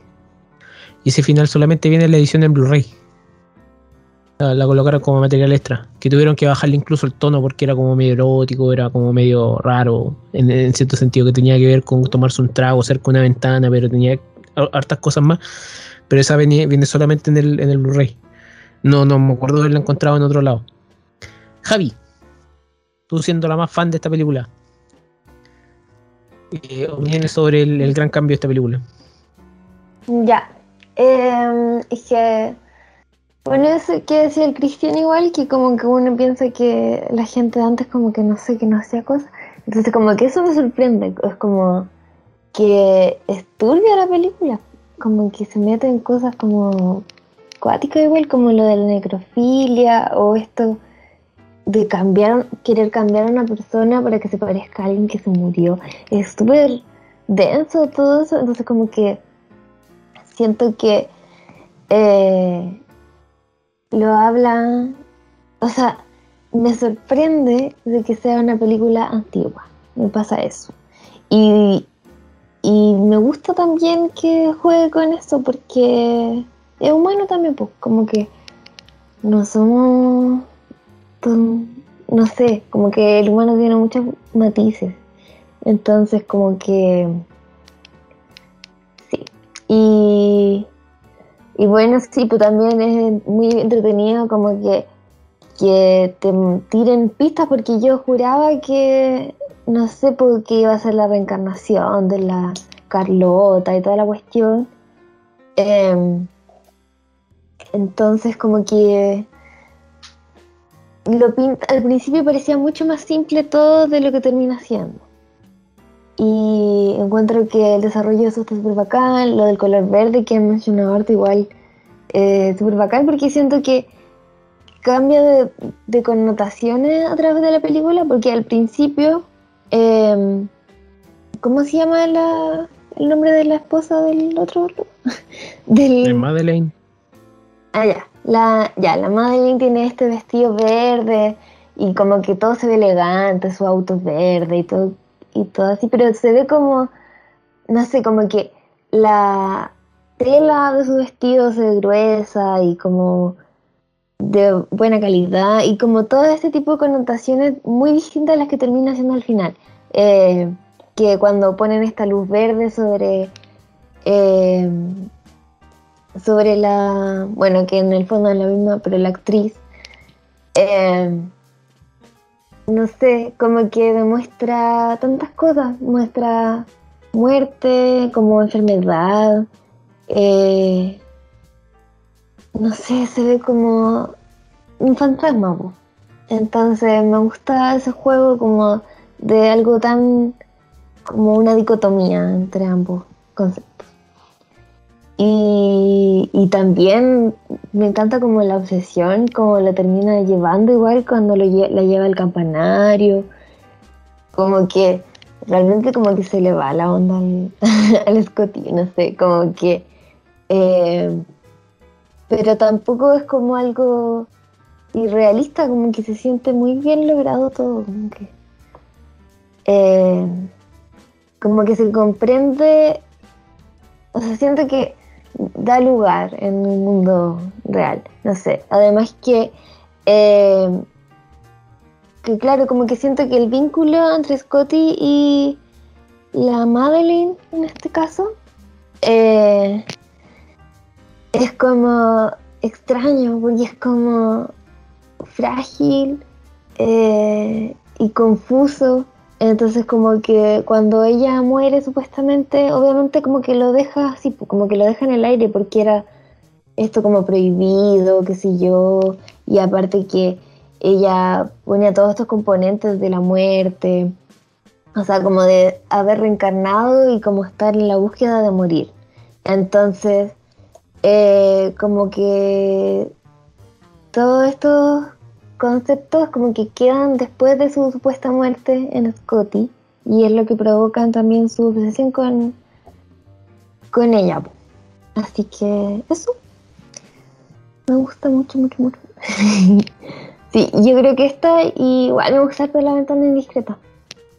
Y ese final solamente viene en la edición en Blu-ray. La, colocaron como material extra. Que tuvieron que bajarle incluso el tono porque era como medio erótico, era como medio raro, en, cierto sentido, que tenía que ver con tomarse un trago cerca de una ventana, pero tenía har- hartas cosas más. Pero esa viene, viene solamente en el, en el Blu-ray. No, no me acuerdo de haberla encontrado en otro lado. Javi, tú siendo la más fan de esta película, eh, opiniones sobre el, el gran cambio de esta película. Ya. Eh, es que. Bueno, eso que decía el Cristian igual, que como que uno piensa que la gente de antes como que no sé, que no hacía cosas. Entonces como que eso me sorprende. Es como que es turbia la película. Como que se mete en cosas como cuáticas igual, como lo de la necrofilia o esto de cambiar, querer cambiar a una persona para que se parezca a alguien que se murió. Es súper denso todo eso, entonces como que siento que eh, lo habla, o sea, me sorprende de que sea una película antigua, me pasa eso. Y, y me gusta también que juegue con eso porque es humano también, pues como que no somos, no sé, como que el humano tiene muchos matices. Entonces como que, sí. Y, y bueno, sí, pues también es muy entretenido como que, que te tiren pistas porque yo juraba que, no sé, porque iba a ser la reencarnación de la Carlota y toda la cuestión. Em, entonces como que lo pinta, al principio parecía mucho más simple todo de lo que termina siendo. Y encuentro que el desarrollo de eso está súper bacán, lo del color verde que han mencionado ahorita igual, eh, súper bacán porque siento que cambia de, connotaciones a través de la película porque al principio, em, ¿cómo se llama el nombre de la esposa del otro? del, de Madeleine. Ah, ya. La, ya, la Madeline tiene este vestido verde y como que todo se ve elegante, su auto es verde y todo, y todo así, pero se ve como, no sé, como que la tela de su vestido se gruesa y como de buena calidad y como todo este tipo de connotaciones muy distintas a las que termina siendo al final. Eh, que cuando ponen esta luz verde sobre eh, sobre la, bueno, que en el fondo es la misma, pero la actriz, eh, no sé, como que demuestra tantas cosas, muestra muerte como enfermedad, eh, no sé, se ve como un fantasma. Entonces me gusta ese juego como de algo tan como una dicotomía entre ambos conceptos. Y, también me encanta como la obsesión, como la termina llevando igual cuando la lleva al campanario, como que realmente como que se le va la onda al, al no sé, como que... Eh, pero tampoco es como algo irrealista, como que se siente muy bien logrado todo, como que... Eh, como que se comprende, o sea, siento que da lugar en el mundo real. No sé. Además que, eh, que claro, como que siento que el vínculo entre Scotty y la Madeline, en este caso, eh, es como extraño, porque es como frágil eh, y confuso entonces como que cuando ella muere supuestamente, obviamente como que lo deja así, como que lo deja en el aire porque era esto como prohibido, qué sé yo, y aparte que ella ponía todos estos componentes de la muerte, o sea, como de haber reencarnado y como estar en la búsqueda de morir. Entonces, eh, como que todo esto conceptos como que quedan después de su supuesta muerte en Scotty y es lo que provocan también su obsesión con, con ella. Así que eso me gusta mucho, mucho, mucho. sí, yo creo que esta igual me gusta por la ventana indiscreta.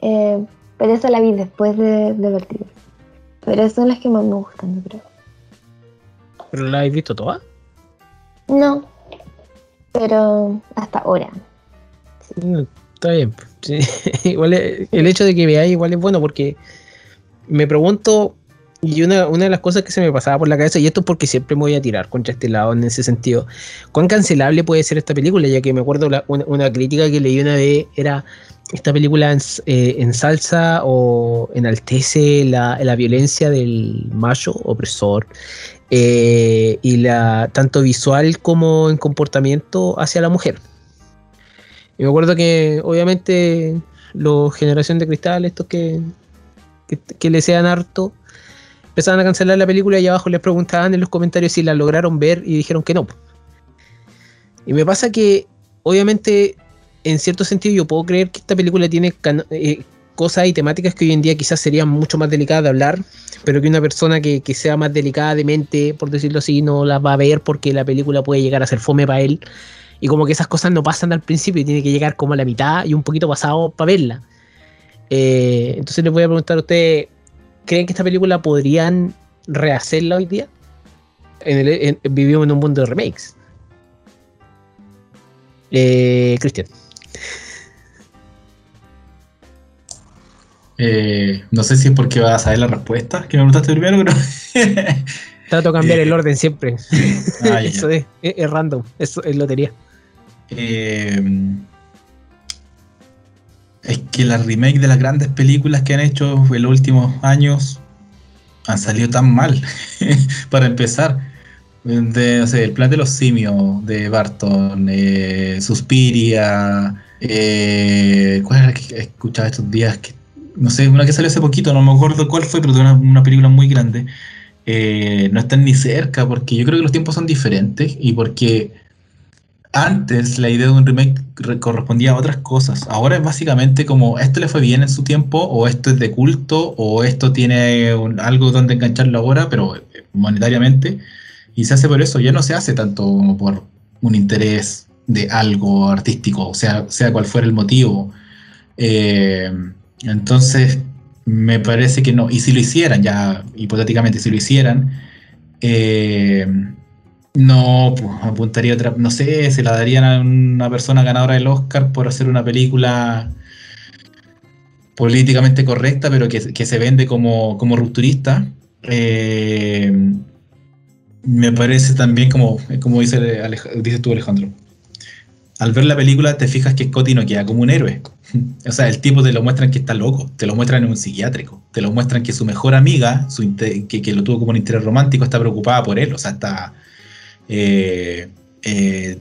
Eh, pero esa la vi después de, de Vertigo. Pero son las que más me gustan, yo creo. ¿Pero la has visto toda? No, pero hasta ahora. está bien. igual el hecho de que veáis igual es bueno porque me pregunto, y una, de las cosas que se me pasaba por la cabeza, y esto es porque siempre me voy a tirar contra este lado en ese sentido, ¿cuán cancelable puede ser esta película? Ya que me acuerdo una, crítica que leí una vez era esta película en, eh, o enaltece la, la violencia del macho opresor, eh, y la tanto visual como en comportamiento hacia la mujer. Y me acuerdo que obviamente los generación de cristal, estos que, que, le sean harto, empezaban a cancelar la película y abajo les preguntaban en los comentarios si la lograron ver y dijeron que no. Y me pasa que obviamente en cierto sentido yo puedo creer que esta película tiene eh, cosas y temáticas que hoy en día quizás serían mucho más delicadas de hablar, pero que una persona que, que sea más delicada de mente, por decirlo así, no las va a ver porque la película puede llegar a ser fome para él. Y como que esas cosas no pasan al principio y tiene que llegar como a la mitad y un poquito pasado para verla. Eh, entonces les voy a preguntar a ustedes, ¿creen que esta película podrían rehacerla hoy día? En el- en- vivimos en un mundo de remakes. Eh, Cristian. Eh, no sé si es porque vas a saber la respuesta, que me preguntaste primero, pero. Trato de cambiar Eh, el orden siempre. Ah. Eso es, es, es random, eso es lotería. Eh, es que las remakes de las grandes películas que han hecho en los últimos años han salido tan mal. Para empezar, de, no sé, El plan de los simios de Barton, eh, Suspiria, eh, ¿cuál era la que escuchaba estos días? Que, no sé, una que salió hace poquito, no me acuerdo cuál fue, pero una, una película muy grande. Eh, no están ni cerca porque yo creo que los tiempos son diferentes y porque antes la idea de un remake re- correspondía a otras cosas. Ahora es básicamente como esto le fue bien en su tiempo, o esto es de culto, o esto tiene algo donde engancharlo ahora, pero eh, monetariamente. Y se hace por eso, ya no se hace tanto como por un interés de algo artístico, sea, sea cual fuera el motivo. Eh, entonces, me parece que no. Y si lo hicieran, ya hipotéticamente, si lo hicieran, eh, no, pues apuntaría otra, no sé, se la darían a una persona ganadora del Oscar por hacer una película políticamente correcta, pero que, que se vende como, como rupturista. Eh, me parece también como, como dice dices tú, Alejandro. Al ver la película te fijas que Scotty no queda como un héroe. O sea, el tipo te lo muestran que está loco, te lo muestran en un psiquiátrico, te lo muestran que su mejor amiga, que, lo tuvo como un interés romántico, está preocupada por él, o sea, está... eh, eh,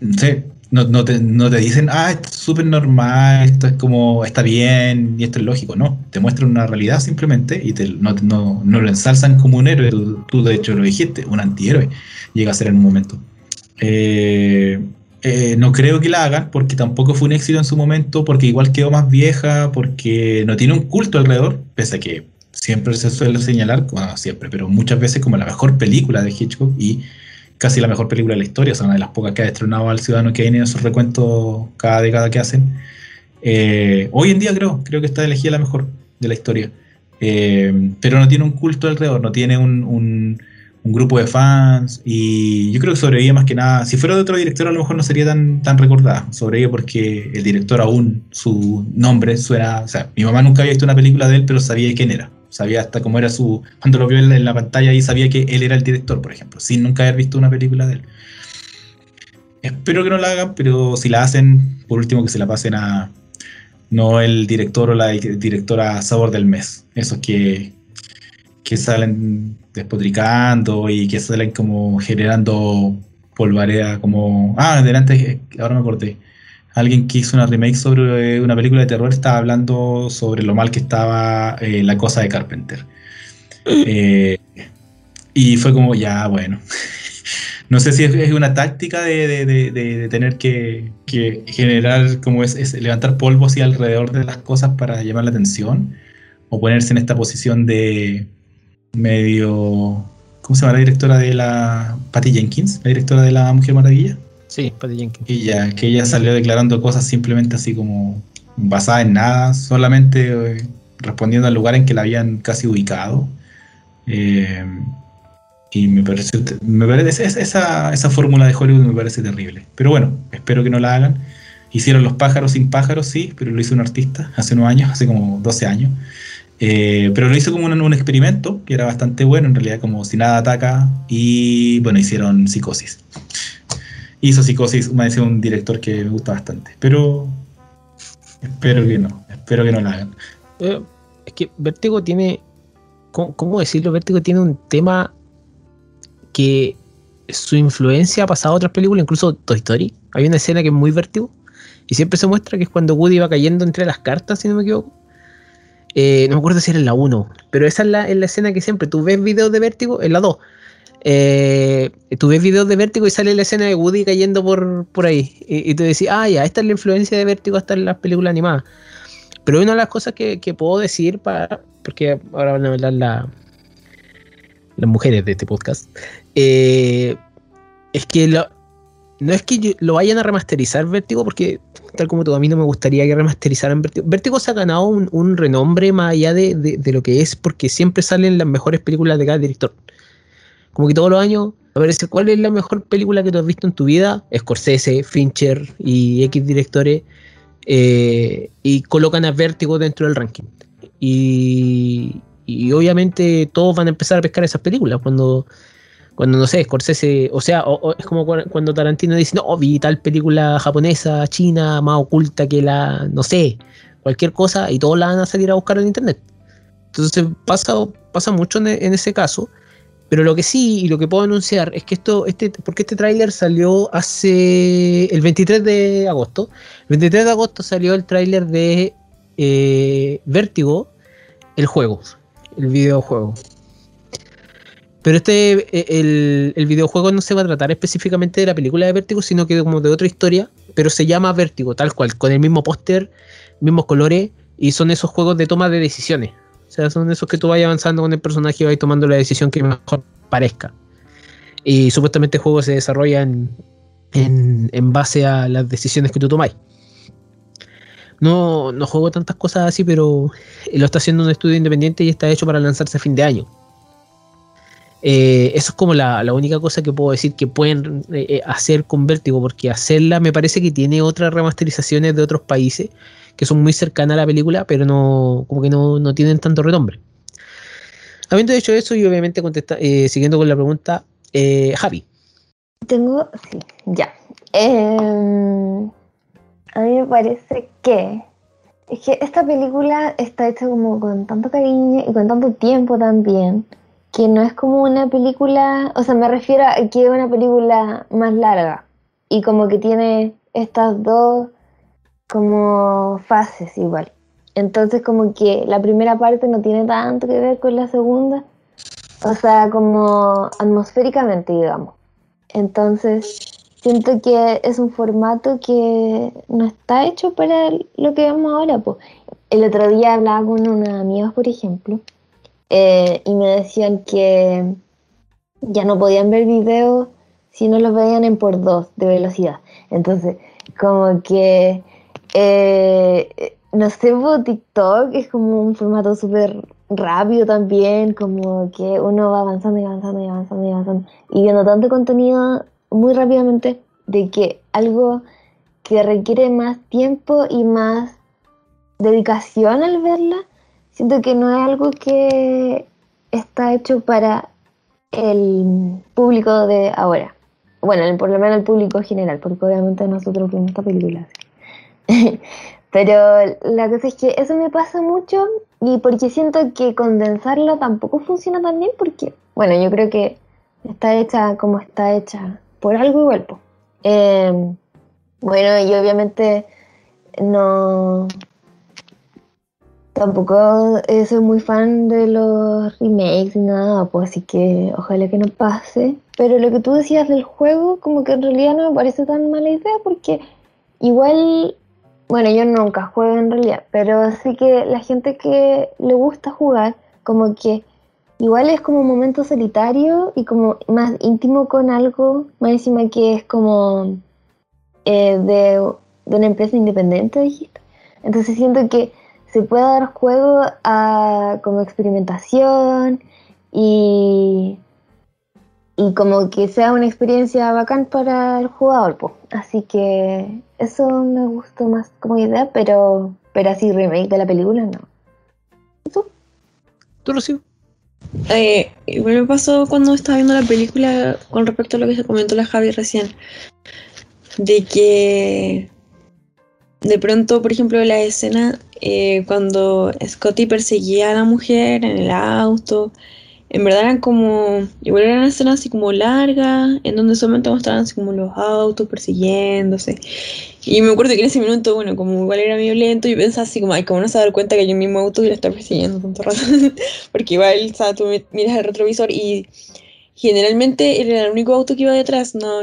no sé, no, te, dicen, ah, esto es súper normal, esto es como, está bien y esto es lógico, no, te muestran una realidad simplemente y no lo ensalzan como un héroe, tú, tú de hecho lo dijiste, un antihéroe llega a ser en un momento. Eh, eh, no creo que la hagan porque tampoco fue un éxito en su momento, porque igual quedó más vieja, porque no tiene un culto alrededor, pese a que siempre se suele señalar, bueno, siempre, pero muchas veces como la mejor película de Hitchcock y casi la mejor película de la historia, o sea, una de las pocas que ha destronado al ciudadano que hay en esos recuentos cada década que hacen. Eh, hoy en día creo, creo que está elegida la mejor de la historia. Eh, pero no tiene un culto alrededor, no tiene un- un grupo de fans y yo creo que sobrevive más que nada. Si fuera de otro director a lo mejor no sería tan, tan recordada. Sobrevive porque el director aún, su nombre suena... O sea, mi mamá nunca había visto una película de él, pero sabía quién era. Sabía hasta cómo era su... Cuando lo vio en la, pantalla y sabía que él era el director, por ejemplo, sin nunca haber visto una película de él. Espero que no la hagan, pero si la hacen, por último que se la pasen a... No el director o la directora sabor del mes. Esos que, que salen despotricando y que salen como generando polvareda como... Ah, delante, ahora me acordé. Alguien que hizo una remake sobre una película de terror estaba hablando sobre lo mal que estaba eh, la cosa de Carpenter. Eh, y fue como, ya, bueno. No sé si es, una táctica de, de- de- de- de tener que, que generar, como es, es levantar polvo así alrededor de las cosas para llamar la atención, o ponerse en esta posición de medio. ¿Cómo se llama la directora de la. Patty Jenkins, la directora de la Mujer Maravilla? Sí, Patty Jenkins. Que ella, que ella salió declarando cosas simplemente así como basadas en nada, solamente eh, respondiendo al lugar en que la habían casi ubicado. Eh, y me parece, me parece esa, esa, esa fórmula de Hollywood me parece terrible. Pero bueno, espero que no la hagan. Hicieron Los pájaros sin pájaros, sí, pero lo hizo un artista hace unos años, hace como 12 años. Eh, pero lo hizo como un, experimento que era bastante bueno, en realidad, como si nada ataca. Y bueno, hicieron Psicosis. Hizo Psicosis, me decía un director que me gusta bastante. Pero espero que no, espero que no la hagan. Eh, es que Vértigo tiene. ¿cómo, cómo decirlo? Vértigo tiene un tema que su influencia ha pasado a otras películas, incluso Toy Story. Hay una escena que es muy vértigo y siempre se muestra que es cuando Woody va cayendo entre las cartas, si no me equivoco. Eh, no me acuerdo si era en la 1, pero esa es la, es la escena que siempre tú ves videos de vértigo, en la 2. eh, tú ves videos de Vértigo y sale la escena de Woody cayendo por, por ahí. Y, tú decís, ah, ya, esta es la influencia de Vértigo hasta en las películas animadas. Pero una de las cosas que, puedo decir, para, porque ahora van a hablar la- las mujeres de este podcast, eh, es que lo- no es que yo- lo vayan a remasterizar Vértigo, porque tal como todo, a mí no me gustaría que remasterizaran Vértigo. Vértigo se ha ganado un, renombre más allá de lo que es, porque siempre salen las mejores películas de cada director. Como que todos los años aparece cuál es la mejor película que tú has visto en tu vida, Scorsese, Fincher y X directores, eh, y colocan a Vértigo dentro del ranking. Y, y obviamente todos van a empezar a pescar esas películas cuando, cuando no sé, Scorsese, o sea, es como cu- cuando Tarantino dice, no, vi tal película japonesa, china, más oculta que la, no sé, cualquier cosa, y todos la van a salir a buscar en internet. Entonces pasa, pasa mucho en, en ese caso. Pero lo que sí, y lo que puedo anunciar, es que esto, este, porque este tráiler salió hace el 23 de agosto. El 23 de agosto salió el tráiler de eh, Vértigo, el juego, el videojuego. Pero este, eh, el, el videojuego no se va a tratar específicamente de la película de Vértigo, sino que como de otra historia, pero se llama Vértigo, tal cual, con el mismo póster, mismos colores, y son esos juegos de toma de decisiones. O sea, son esos que tú vayas avanzando con el personaje y vas tomando la decisión que mejor parezca. Y supuestamente el juego se desarrolla en, en, en base a las decisiones que tú tomáis. No, no juego tantas cosas así, pero lo está haciendo un estudio independiente y está hecho para lanzarse a fin de año. Eh, eso es como la, la única cosa que puedo decir que pueden eh, eh, hacer con Vértigo, porque hacerla me parece que tiene otras remasterizaciones de otros países que son muy cercanas a la película, pero no, como que no, no tienen tanto renombre. Habiendo hecho eso, y obviamente contesta, siguiendo con la pregunta, Javi, Tengo, sí, ya. A mí me parece que es que esta película está hecha como con tanto cariño y con tanto tiempo también, que no es como una película, o sea, me refiero a que es una película más larga y como que tiene estas dos como fases igual. Entonces como que la primera parte no tiene tanto que ver con la segunda, o sea, como atmosféricamente, digamos. Entonces, siento que es un formato que no está hecho para lo que vemos ahora. Pues. El otro día hablaba con unas amigas, por ejemplo, eh, y me decían que ya no podían ver videos si no los veían en por dos de velocidad. Entonces, como que, eh, no sé, por TikTok es como un formato súper rápido también, como que uno va avanzando y avanzando y avanzando y avanzando y viendo tanto contenido muy rápidamente de que algo que requiere más tiempo y más dedicación al verla, siento que no es algo que está hecho para el público de ahora. Bueno, por lo menos el público general, porque obviamente nosotros vimos esta película. Pero la cosa es que eso me pasa mucho y porque siento que condensarlo tampoco funciona tan bien porque, bueno, yo creo que está hecha como está hecha por algo igual. Eh, bueno, y obviamente no... Tampoco eh, soy muy fan de los remakes ni nada, pues así que ojalá que no pase. Pero lo que tú decías del juego, como que en realidad no me parece tan mala idea porque igual bueno, yo nunca juego en realidad, pero sí que la gente que le gusta jugar, como que igual es como un momento solitario y como más íntimo con algo, más encima que es como eh, de, de una empresa independiente, dijiste. Entonces siento que se puede dar juego a como experimentación y, y como que sea una experiencia bacán para el jugador, po. Así que eso me gustó más como idea, pero, pero así remake de la película no. ¿tú Rocío? Eh, igual me pasó cuando estaba viendo la película con respecto a lo que se comentó la Javi recién. De que de pronto, por ejemplo, la escena eh, cuando Scotty perseguía a la mujer en el auto, en verdad eran como, igual eran escenas así como largas, en donde solamente mostraban así como los autos persiguiéndose. Y me acuerdo que en ese minuto, bueno, como igual era medio lento, yo pensaba así como, ay, ¿cómo no se va a dar cuenta que un mismo auto y la está persiguiendo tanto rato? Porque igual, o sea, tú mi- miras el retrovisor y generalmente era el único auto que iba detrás, no,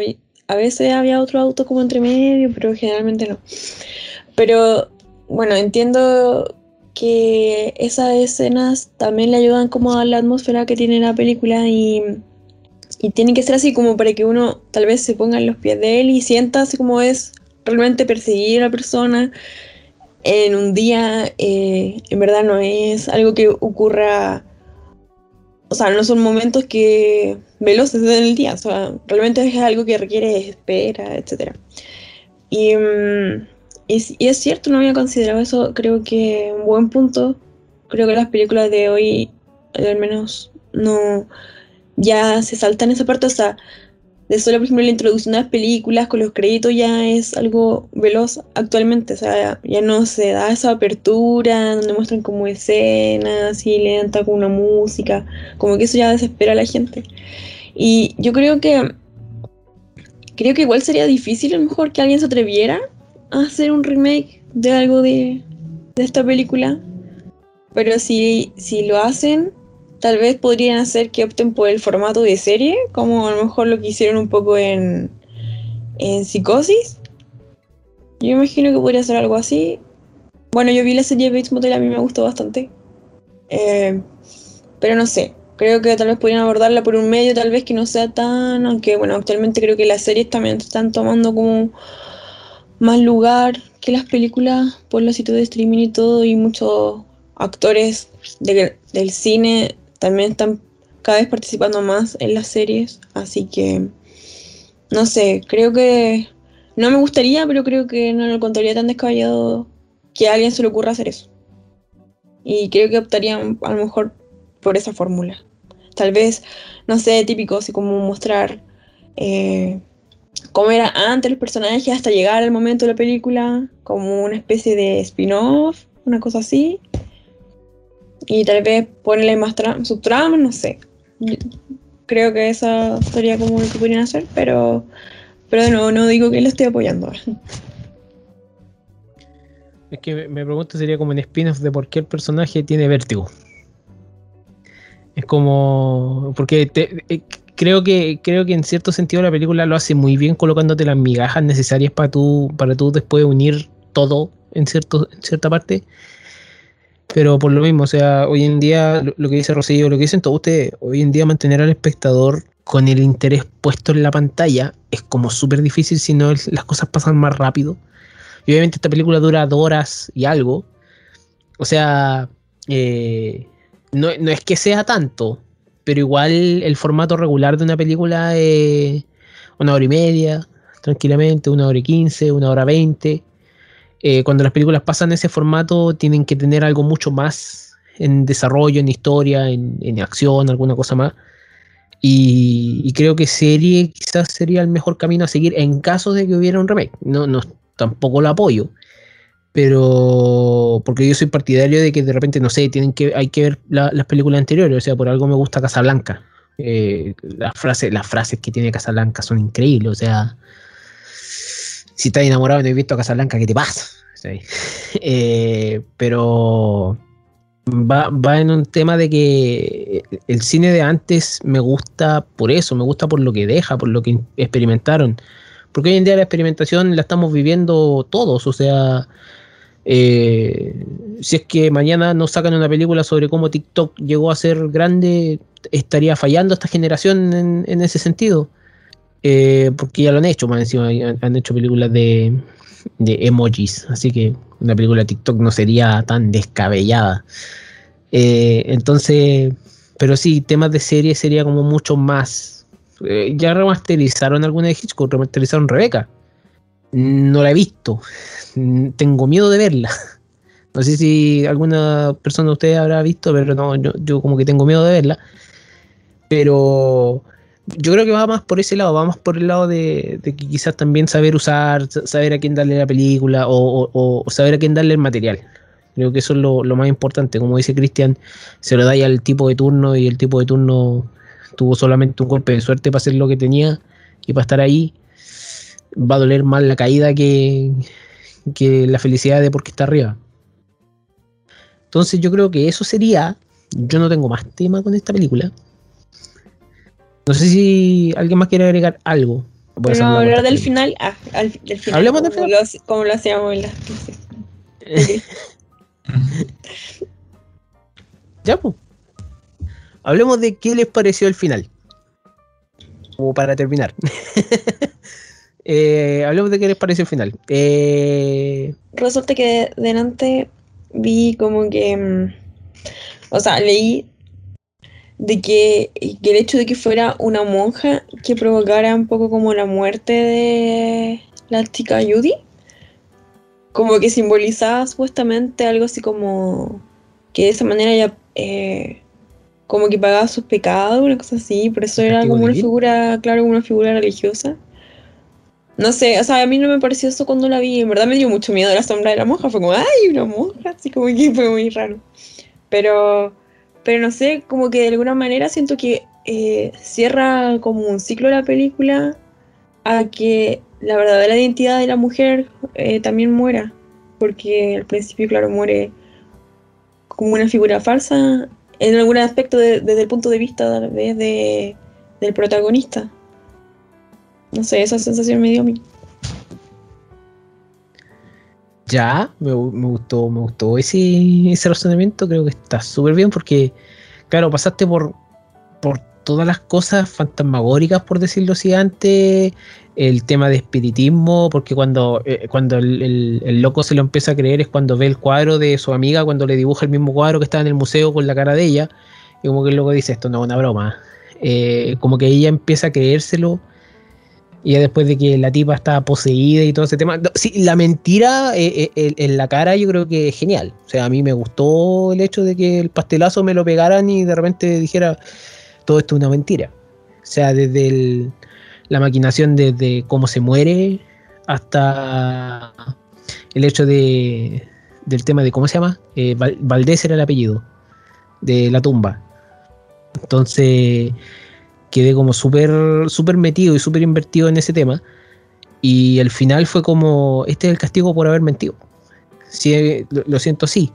a veces había otro auto como entre medio, pero generalmente no. Pero bueno, entiendo que esas escenas también le ayudan como a la atmósfera que tiene la película y, y tiene que ser así como para que uno tal vez se ponga en los pies de él y sienta así como es realmente perseguir a la persona en un día, eh, en verdad no es algo que ocurra, o sea, no son momentos que veloces en el día, o sea, realmente es algo que requiere espera, etc. Y, mm, y, es cierto, no había considerado eso, creo que un buen punto, creo que las películas de hoy, al menos, no, ya se saltan esa parte, o sea, de solo, por ejemplo, la introducción de las películas con los créditos ya es algo veloz actualmente, o sea, ya no se da esa apertura donde muestran como escenas y lenta con una música, como que eso ya desespera a la gente. Y yo creo que creo que igual sería difícil a lo mejor que alguien se atreviera hacer un remake de algo de, de esta película, pero si, si lo hacen, tal vez podrían hacer que opten por el formato de serie, como a lo mejor lo que hicieron un poco en, en Psicosis. Yo imagino que podría ser algo así. Bueno, yo vi la serie Bates Motel, a mí me gustó bastante. Eh, pero no sé, creo que tal vez podrían abordarla por un medio, tal vez que no sea tan. Aunque bueno, actualmente creo que las series también están tomando como más lugar que las películas por los sitios de streaming y todo, y muchos actores de- del cine también están cada vez participando más en las series, así que no sé, creo que no me gustaría, pero creo que no lo encontraría tan descabellado que a alguien se le ocurra hacer eso. Y creo que optarían a lo mejor por esa fórmula. Tal vez, no sé, típico, así como mostrar eh, cómo era antes los personajes hasta llegar al momento de la película, como una especie de spin-off, una cosa así. Y tal vez ponerle más tra- subtramas, no sé. Creo que eso sería como lo que podrían hacer, pero, pero de nuevo no digo que lo esté apoyando. Es que me- me pregunto sería como un spin-off de por qué el personaje tiene vértigo. Es como. Porque te- eh, creo que creo que en cierto sentido la película lo hace muy bien colocándote las migajas necesarias para tú, para tú después unir todo en, cierto, en cierta parte. Pero por lo mismo, o sea, hoy en día, lo, que dice Rocío, lo que dicen todos ustedes, hoy en día mantener al espectador con el interés puesto en la pantalla es como súper difícil si no las cosas pasan más rápido. Y obviamente esta película dura dos horas y algo. O sea, eh, no, no es que sea tanto, pero igual el formato regular de una película es una hora y media, tranquilamente, una hora y quince, una hora veinte. Eh, cuando las películas pasan ese formato, tienen que tener algo mucho más en desarrollo, en historia, en, en acción, alguna cosa más. Y, y creo que serie quizás sería el mejor camino a seguir en caso de que hubiera un remake. No, no, tampoco lo apoyo. Pero porque yo soy partidario de que de repente, no sé, tienen que, hay que ver la- las películas anteriores. O sea, por algo me gusta Casablanca. Eh, las, frases, las frases que tiene Casablanca son increíbles. O sea, si estás enamorado y no has visto Casablanca, ¿qué te pasa? Eh, pero va, va en un tema de que el cine de antes me gusta por eso, me gusta por lo que deja, por lo que experimentaron. Porque hoy en día la experimentación la estamos viviendo todos, o sea, eh, si es que mañana nos sacan una película sobre cómo TikTok llegó a ser grande, estaría fallando esta generación en, ese sentido. Eh, porque ya lo han hecho, más encima han, hecho películas de, de emojis, así que una película de TikTok no sería tan descabellada. Eh, entonces, pero sí, temas de serie sería como mucho más. Ya remasterizaron alguna de Hitchcock, remasterizaron Rebeca. No la he visto. Mm, Tengo miedo de verla. No sé si alguna persona de ustedes habrá visto, pero no, yo, como que tengo miedo de verla. Pero yo creo que va más por ese lado, va más por el lado de, quizás también saber usar, sa- saber a quién darle la película o saber a quién darle el material. Creo que eso es lo, lo más importante. Como dice Cristian, se lo da ya al tipo de turno y el tipo de turno tuvo solamente un golpe de suerte para hacer lo que tenía y para estar ahí. Va a doler más la caída que, que la felicidad de porque está arriba. Entonces yo creo que eso sería. Yo no tengo más tema con esta película. No sé si alguien más quiere agregar algo. Pero una hablar vuelta. del final. Ah, al, del final. Hablemos del final. Lo, como lo hacíamos en las clases. Ya, pues. Hablemos de qué les pareció el final. Como para terminar. Eh, hablemos de qué les pareció el final. Eh, Resulta que delante vi como que. mm, O sea, leí de que, que el hecho de que fuera una monja que provocara un poco como la muerte de la chica Judy, como que simbolizaba supuestamente algo así como que de esa manera ella eh, como que pagaba sus pecados, una cosa así, por eso ¿El era como una figura, claro, como una figura religiosa. No sé, o sea, a mí no me pareció eso cuando la vi, en verdad me dio mucho miedo la sombra de la monja, fue como, ay, una monja, así como que fue muy raro. Pero, pero no sé, como que de alguna manera siento que eh, cierra como un ciclo la película a que la verdadera identidad de la mujer eh, también muera, porque al principio, claro, muere como una figura falsa en algún aspecto de- desde el punto de vista vez de, del protagonista. No sé, esa sensación me dio a mí. ya, me, me gustó, me gustó ese, ese razonamiento. Creo que está súper bien porque, claro, pasaste por, por todas las cosas fantasmagóricas, por decirlo así, antes. El tema de espiritismo, porque cuando, eh, cuando el, el- el loco se lo empieza a creer es cuando ve el cuadro de su amiga, cuando le dibuja el mismo cuadro que estaba en el museo con la cara de ella. Y como que el loco dice, esto no es una broma. Eh, como que ella empieza a creérselo. Y ya después de que la tipa estaba poseída y todo ese tema. Sí, la mentira eh, eh, en- la cara yo creo que es genial. O sea, a mí me gustó el hecho de que el pastelazo me lo pegaran y de repente dijera, todo esto es una mentira. O sea, desde la maquinación desde cómo se muere hasta el hecho de, del tema de, ¿cómo se llama? Eh, Val- Valdés era el apellido, de la tumba. Entonces quedé como súper súper metido y súper invertido en ese tema. Y el final fue como, este es el castigo por haber mentido. Eh, lo, siento así.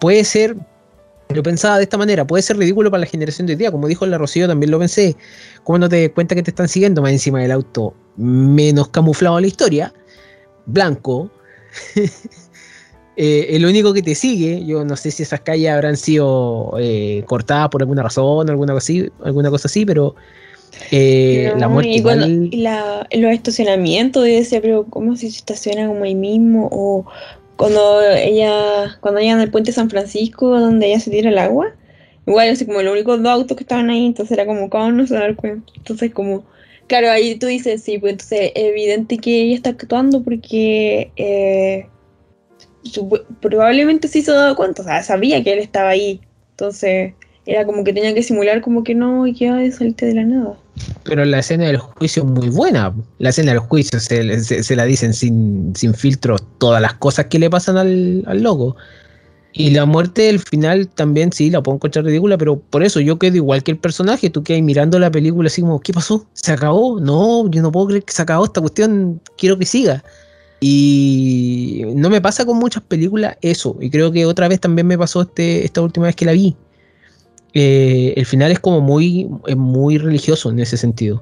Puede ser, lo pensaba de esta manera, puede ser ridículo para la generación de hoy día, como dijo la Rocío, también lo pensé. Como no te das cuenta que te están siguiendo más encima del auto, menos camuflado a la historia, blanco, eh, el único que te sigue, yo no sé si esas calles habrán sido eh, cortadas por alguna razón, alguna cosa así, alguna cosa así pero eh, No, la muerte y cuando- igual- la- los estacionamientos, yo decía, pero ¿cómo se estaciona como ahí mismo? O cuando ella, cuando llegan al puente San Francisco, donde ella se tira el agua, igual así como los únicos dos autos que estaban ahí, entonces era como, ¿cómo no se dar cuenta? Entonces como, claro, ahí tú dices, sí, pues entonces es evidente que ella está actuando porque eh, probablemente se daba cuenta, o sea, sabía que él estaba ahí, entonces era como que tenía que simular como que no, y que ay, saliste de la nada. pero la escena del juicio es muy buena. La escena del juicio se, se- se la dicen sin, sin filtro todas las cosas que le pasan al, al loco. Y la muerte del final también sí la puedo encontrar ridícula, pero por eso yo quedo igual que el personaje. Tú quedas mirando la película así como, ¿qué pasó? ¿Se acabó? No, yo no puedo creer que se acabó esta cuestión, quiero que siga. Y no me pasa con muchas películas eso. Y creo que otra vez también me pasó este, esta última vez que la vi. Eh, el final es como muy, es muy religioso en ese sentido.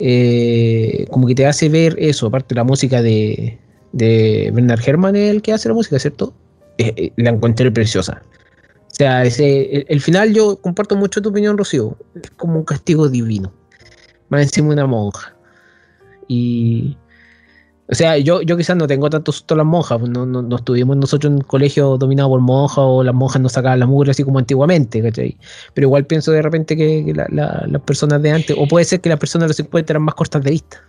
Eh, como que te hace ver eso, aparte la música de, de Bernard Herrmann es el que hace la música, ¿cierto? Eh, eh, la encontré preciosa. O sea, ese, el, el final yo comparto mucho tu opinión, Rocío. Es como un castigo divino. Más encima una monja. Y... O sea, yo, yo quizás no tengo tanto susto a las monjas, pues no, no, estuvimos nosotros en un colegio dominado por monjas o las monjas nos sacaban la mugre así como antiguamente, ¿cachai? Pero igual pienso de repente que, que la- la- las personas de antes, o puede ser que las personas de los 50 eran más cortas de vista.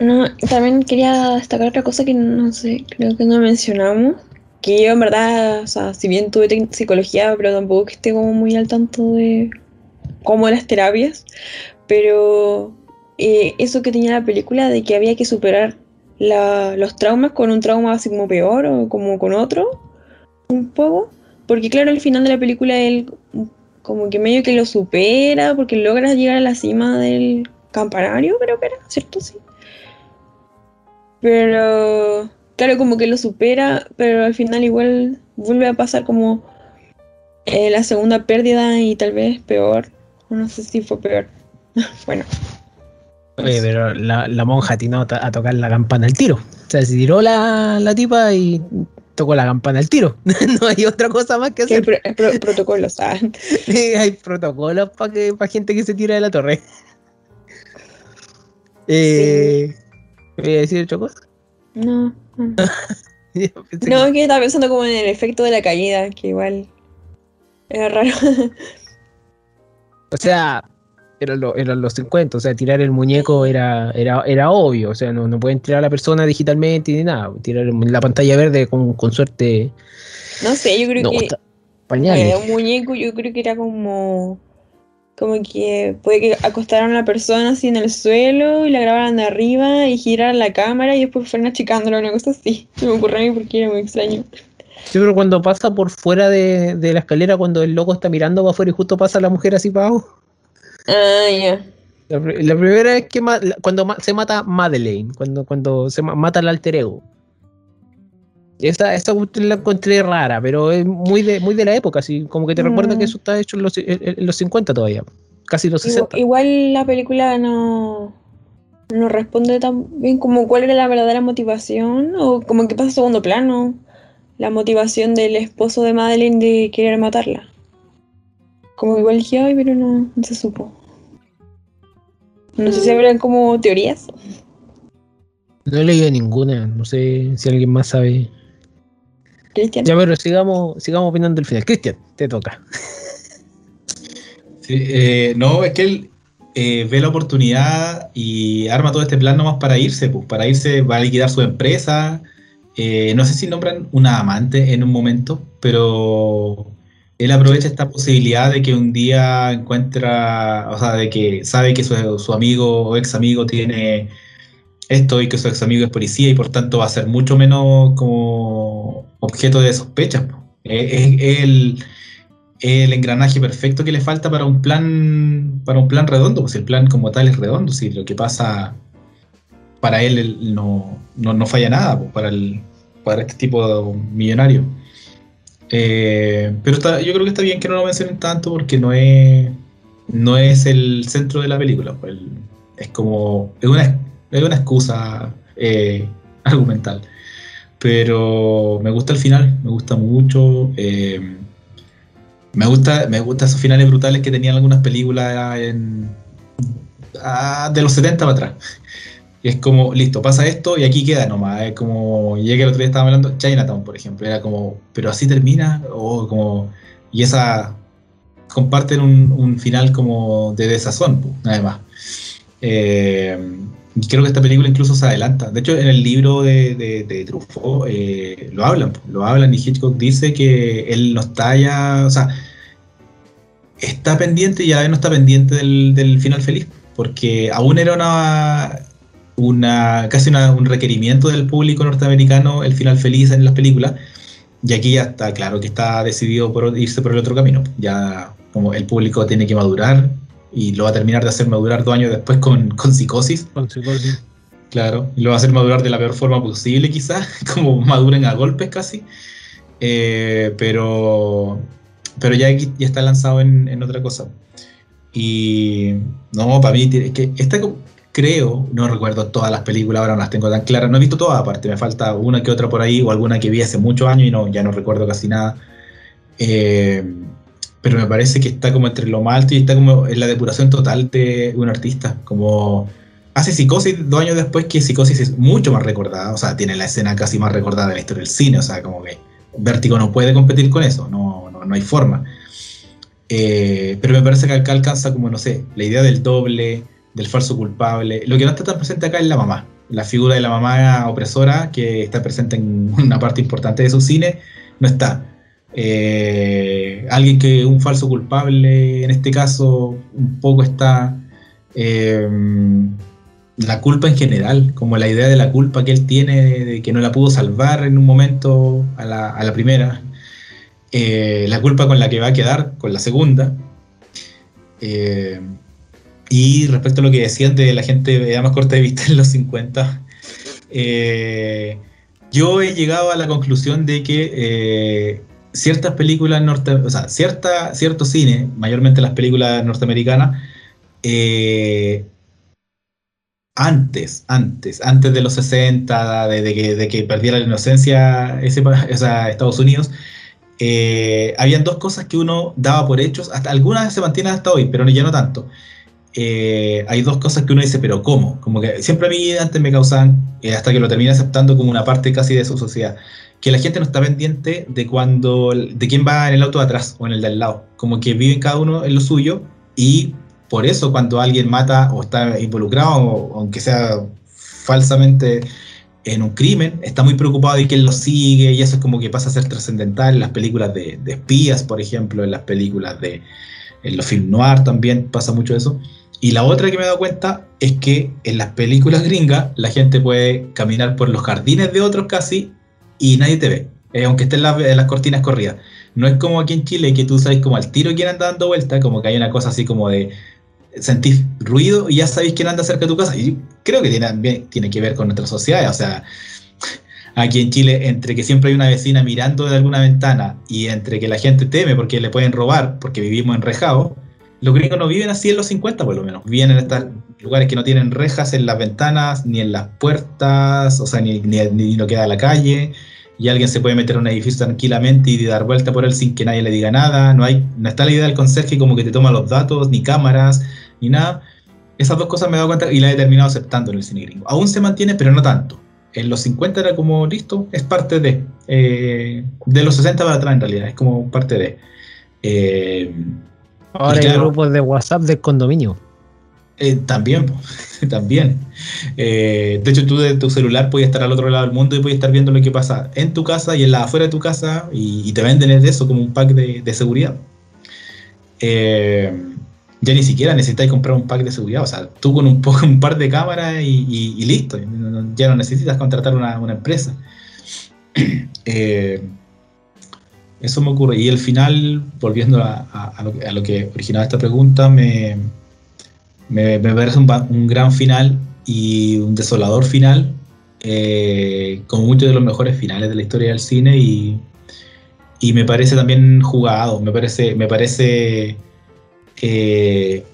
No, también quería destacar otra cosa que no sé, creo que no mencionamos. Que yo en verdad, o sea, si bien tuve psicología, pero tampoco que esté como muy al tanto de cómo las terapias. Pero eh, eso que tenía la película de que había que superar la- los traumas con un trauma así como peor o como con otro, un poco. Porque claro, al final de la película él como que medio que lo supera porque logra llegar a la cima del campanario, creo que era, ¿cierto? Sí. Pero, claro, como que lo supera, pero al final igual vuelve a pasar como eh, la segunda pérdida y tal vez peor. no sé si fue peor. bueno. Oye, pero la, la monja atinó a tocar la campana al tiro. O sea, se tiró la, la tipa y tocó la campana al tiro. no hay otra cosa más que hacer. pro- pro- protocolos, ah. hay protocolos para gente que se tira de la torre. Eh, ¿me ¿Voy a decir otra cosa? No, no. No, que estaba pensando como en el efecto de la caída, que igual era raro. O sea, eran, lo- eran los 50, o sea, tirar el muñeco era, era, era obvio, o sea, no, no pueden tirar a la persona digitalmente ni nada, tirar la pantalla verde con, con suerte. No sé, yo creo No, que pañales. eh, un muñeco yo creo que era como como que puede que acostaran a la persona así en el suelo y la grabaran de arriba y giraran la cámara y después fueran achicándola, una cosa así. Se me ocurrió a mí porque era muy extraño. Yo creo cuando pasa por fuera de, de la escalera, cuando el loco está mirando para afuera y justo pasa la mujer así para abajo. Ah, ya. La, pri- la primera vez que ma- cuando ma- se mata Madeleine, cuando, cuando se ma- mata al alter ego. Esa, esa la encontré rara, pero es muy de, muy de la época, así como que te recuerda Mm. que eso está hecho en los, en- en los 50 todavía, casi los Igual, 60. igual la película no, no responde tan bien como cuál era la verdadera motivación o como que pasa a segundo plano la motivación del esposo de Madeleine de querer matarla. Como que igual dije, ay, pero no, no se supo. No sé si habrán como teorías. No he leído ninguna, no sé si alguien más sabe. Cristian. Ya, pero sigamos, sigamos opinando del final. Cristian, te toca. Sí, eh, no, es que él eh, ve la oportunidad y arma todo este plan nomás para irse, pues, para irse, va a liquidar su empresa. Eh, no sé si nombran una amante en un momento, pero él aprovecha esta posibilidad de que un día encuentra, o sea, de que sabe que su, amigo o ex amigo tiene esto y que su ex amigo es policía y por tanto va a ser mucho menos como objeto de sospechas. Eh, Es, el, engranaje perfecto que le falta para un plan para un plan redondo, pues el plan como tal es redondo, si lo que pasa para él, él no, no, no falla nada pues, para, el, para este tipo de millonario. Eh, pero está- yo creo que está bien que no lo mencionen tanto porque no es, no es el centro de la película. pues, el- es como. Es una, es una excusa eh, argumental. Pero me gusta el final, me gusta mucho. eh, me gusta, me gusta esos finales brutales que tenían algunas películas en, ah, de los 70 para atrás. Es como, listo, pasa esto y aquí queda nomás. Es como, llega el otro día estábamos hablando, Chinatown, por ejemplo. Era como, pero así termina. O como, y esa, comparten un, final como de desazón, pues, nada más. Eh, creo que esta película incluso se adelanta. De hecho, en el libro de, de, Truffaut eh, lo hablan, lo hablan y Hitchcock dice que él no está ya, o sea, está pendiente y a la vez no está pendiente del, del final feliz, porque aún era una, una casi una- un requerimiento del público norteamericano el final feliz en las películas, y aquí ya está claro que está decidido por irse por el otro camino. Ya como el público tiene que madurar y lo va a terminar de hacer madurar dos años después con, con psicosis. Claro, y lo va a hacer madurar de la peor forma posible, quizás, como maduren a golpes casi. Eh, pero, pero ya, aquí- ya está lanzado en, en otra cosa. Y no, para mí, tiene- que esta creo, no recuerdo todas las películas, ahora no las tengo tan claras, no he visto todas, aparte, me falta una que otra por ahí, o alguna que vi hace muchos años y no, ya no recuerdo casi nada. Eh, pero me parece que está como entre lo más alto y está como en la depuración total de un artista, como hace Psicosis dos años después que Psicosis es mucho más recordada, o sea, tiene la escena casi más recordada de la historia del cine, o sea, como que Vértigo no puede competir con eso, no, no, no hay forma. Eh, pero me parece que acá alcanza como, no sé, la idea del doble, del falso culpable. Lo que no está tan presente acá es la mamá, la figura de la mamá opresora que está presente en una parte importante de su cine, no está. Eh, alguien que un falso culpable, en este caso, un poco está... eh, la culpa en general, como la idea de la culpa que él tiene de, que no la pudo salvar en un momento a la, primera, eh, la culpa con la que va a quedar con la segunda. Y respecto a lo que decían de la gente de más corta de vista en los 50, eh, yo he llegado a la conclusión de que eh, ciertas películas norte, o sea, cierta, cierto cine, mayormente las películas norteamericanas, eh, antes, antes, antes de los 60, de, que, perdiera la inocencia ese, o sea, Estados Unidos, habían dos cosas que uno daba por hechos, hasta algunas se mantienen hasta hoy, pero ya no tanto. Eh, hay dos cosas que uno dice, pero ¿cómo? Como que siempre a mí antes me causaban, eh, hasta que lo terminé aceptando como una parte casi de su sociedad, que la gente no está pendiente de cuando, de quién va en el auto de atrás o en el del lado, como que viven cada uno en lo suyo y por eso cuando alguien mata o está involucrado, o, aunque sea falsamente en un crimen, está muy preocupado de quién lo sigue y eso es como que pasa a ser trascendental en las películas de, espías, por ejemplo, en las películas de en los films noir también pasa mucho eso. Y la otra que me he dado cuenta es que en las películas gringas la gente puede caminar por los jardines de otros casi y nadie te ve, eh, aunque estén las, las cortinas corridas. No es como aquí en Chile que tú sabes como al tiro quién anda dando vuelta, como que hay una cosa así como de sentís ruido y ya sabéis quién anda cerca de tu casa. Y creo que tiene, tiene que ver con nuestra sociedad. O sea, aquí en Chile, entre que siempre hay una vecina mirando de alguna ventana y entre que la gente teme porque le pueden robar, porque vivimos enrejados, los gringos no viven así en los 50 por lo menos. Viven en estos lugares que no tienen rejas en las ventanas, ni en las puertas, o sea, ni, ni, ni lo a la calle. Y alguien se puede meter a un edificio tranquilamente y dar vuelta por él sin que nadie le diga nada. No, hay, no está la idea del conserje como que te toma los datos, ni cámaras, ni nada. Esas dos cosas me he dado cuenta y las he terminado aceptando en el cine gringo. Aún se mantiene, pero no tanto. En los 50 era como, listo, es parte de. Eh, de los 60 para atrás, en realidad, es como parte de. Eh, Ahora hay grupos de WhatsApp del condominio. Eh, también, también. de hecho, tú de tu celular puedes estar al otro lado del mundo y puedes estar viendo lo que pasa en tu casa y en la afuera de tu casa y, te venden eso como un pack de, de seguridad. Eh, ya ni siquiera necesitáis comprar un pack de seguridad. O sea, tú con un, un par de cámaras y, listo. Ya no necesitas contratar una, empresa. Eh, eso me ocurre. Y el final, volviendo a, lo, que originaba esta pregunta, me, me, parece un, gran final y un desolador final, eh, con muchos de los mejores finales de la historia del cine y, y me parece también jugado, me parece, me parece eh,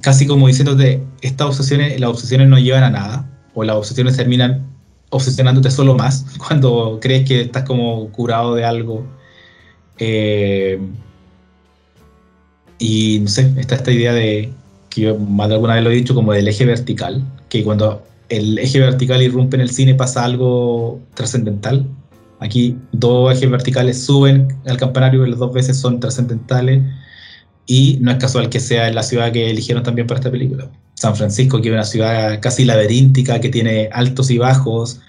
casi como diciéndote, estas obsesiones, las obsesiones no llevan a nada, o las obsesiones terminan obsesionándote solo más cuando crees que estás como curado de algo. Eh, y no sé, está esta idea de, que yo más de alguna vez lo he dicho, como del eje vertical, que cuando el eje vertical irrumpe en el cine pasa algo trascendental. Aquí dos ejes verticales suben al campanario las dos veces son trascendentales y no es casual que sea la ciudad que eligieron también para esta película. San Francisco, que es una ciudad casi laberíntica, que tiene altos y bajos,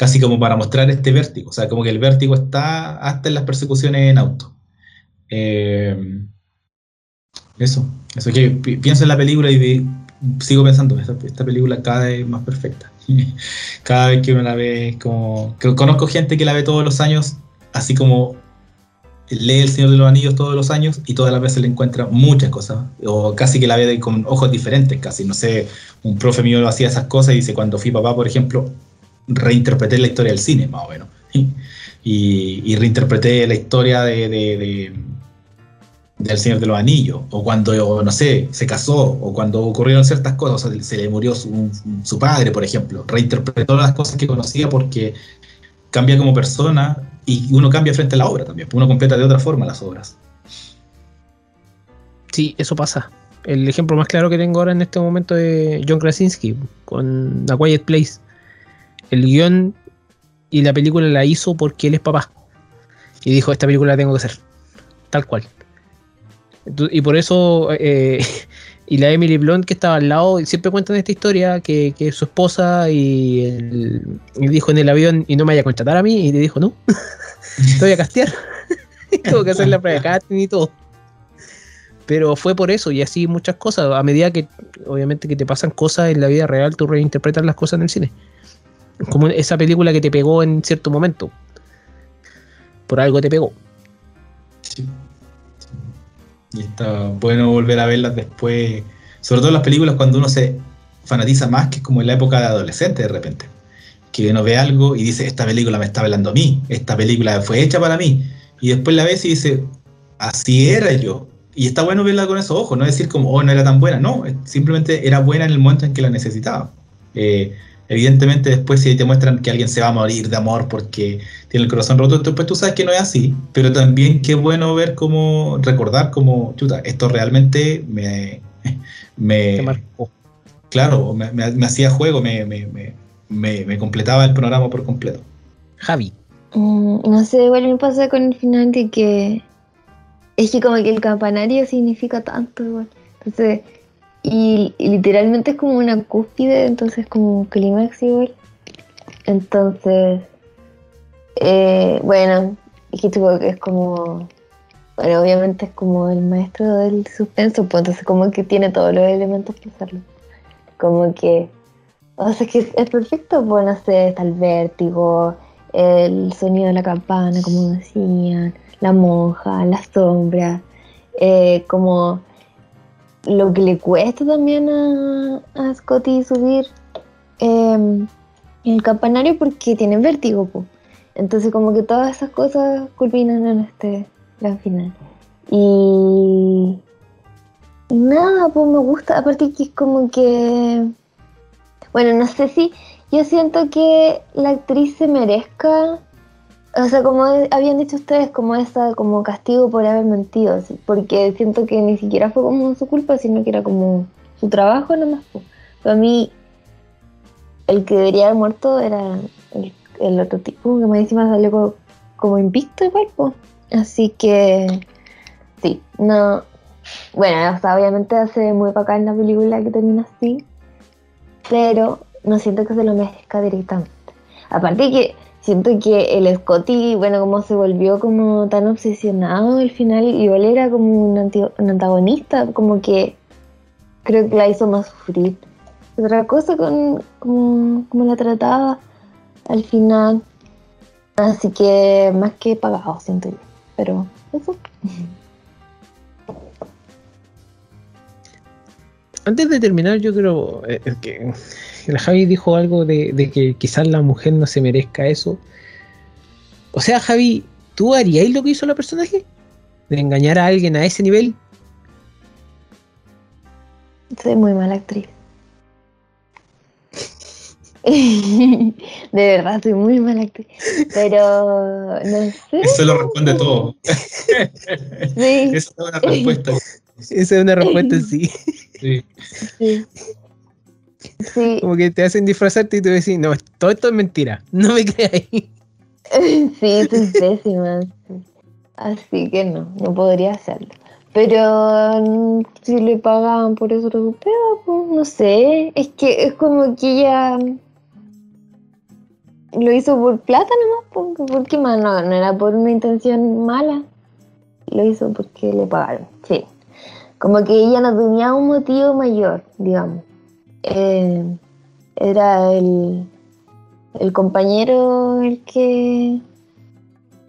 casi como para mostrar este vértigo. O sea, como que el vértigo está hasta en las persecuciones en auto. Eh, eso, eso que pienso en la película y sigo pensando, esta, esta, película cada vez más perfecta. cada vez que uno la ve, como. conozco gente que la ve todos los años, así como lee El Señor de los Anillos todos los años y todas las veces le encuentra muchas cosas, o casi que la ve con ojos diferentes, casi, no sé, un profe mío hacía esas cosas y dice, cuando fui papá, por ejemplo, reinterpreté la historia del cine, más o menos, y, reinterpreté la historia de, del Señor de los Anillos, o cuando, no sé, se casó, o cuando ocurrieron ciertas cosas, o sea, se le murió su, padre, por ejemplo, reinterpretó las cosas que conocía porque cambia como persona y uno cambia frente a la obra también, uno completa de otra forma las obras. Sí, eso pasa. El ejemplo más claro que tengo ahora en este momento es John Krasinski con The Quiet Place. El guion y la película la hizo porque él es papá. Y dijo, esta película la tengo que hacer. Tal cual. Y por eso eh, Y la Emily Blunt que estaba al lado, siempre cuentan esta historia, que, que su esposa y, dijo en el avión, y no me vaya a contratar a mí, y le dijo, no, te voy a castear. Tengo que hacer la prueba de casting y todo. Pero fue por eso, y así muchas cosas. A medida que, obviamente, que te pasan cosas en la vida real, tú reinterpretas las cosas en el cine. Como esa película que te pegó en cierto momento. Por algo te pegó. Sí. Y está bueno volver a verlas después, sobre todo las películas cuando uno se fanatiza más, que es como en la época de adolescente de repente, que uno ve algo y dice, esta película me está hablando a mí, esta película fue hecha para mí, y después la ves y dices, así era yo. Y está bueno verla con esos ojos, no decir como, oh, no era tan buena, no, simplemente era buena en el momento en que la necesitaba. Eh, evidentemente después si te muestran que alguien se va a morir de amor porque tiene el corazón roto, después tú sabes que no es así, pero también qué bueno ver cómo, recordar como, chuta, esto realmente me... me claro, me, me, hacía juego, me, me, completaba el programa por completo. Javi. Mm, no sé, igual me pasa con el final de que es que como que el campanario significa tanto igual. Entonces, y, literalmente es como una cúspide, entonces como un clímax igual. Entonces, eh, bueno, que es como, bueno, obviamente es como el maestro del suspenso, pues entonces como que tiene todos los elementos para hacerlo. Como que, o sea, que es perfecto, pues no sé, el vértigo, el sonido de la campana, como decían, la monja, la sombra, eh, como lo que le cuesta también a, a Scotty subir em, el campanario porque tiene vértigo. Entonces como que todas esas cosas culminan en este gran final. Y, y nada, pues me gusta, aparte que es como que, bueno, no sé si yo siento que la actriz se merezca o sea, como habían dicho ustedes, como esa, como castigo por haber mentido, porque siento que ni siquiera fue como su culpa, sino que era como su trabajo nomás. Pero a mí, el que debería haber muerto era el, otro tipo, que más encima salió como, como invicto igual, pues. Así que, sí, no. Bueno, o sea, obviamente hace muy bacán la película que termina así, pero no siento que se lo merezca directamente. Aparte que siento que el Scotty, bueno, como se volvió como tan obsesionado al final, igual era como un, antagonista, como que creo que la hizo más sufrir. Otra cosa con como, la trataba al final. Así que más que pagado, siento yo. Pero eso. Antes de terminar, yo creo eh, que la Javi dijo algo de, que quizás la mujer no se merezca eso. O sea, Javi, ¿tú harías lo que hizo la personaje? ¿De engañar a alguien a ese nivel? Soy muy mala actriz. de verdad, soy muy mala actriz. Pero no sé. Eso lo responde todo. sí. Esa es una respuesta. Esa es una respuesta, sí. Sí. sí. Como que te hacen disfrazarte y te decís, no, todo esto es mentira, no me creáis. Sí, es pésima. Así que no, no podría hacerlo. Pero mm, si le pagaban por eso pues no sé. Es que es como que ella lo hizo por plata nomás, porque, porque más no, no era por una intención mala. Lo hizo porque le pagaron, sí. Como que ella no tenía un motivo mayor, digamos. Eh, era el, el compañero el que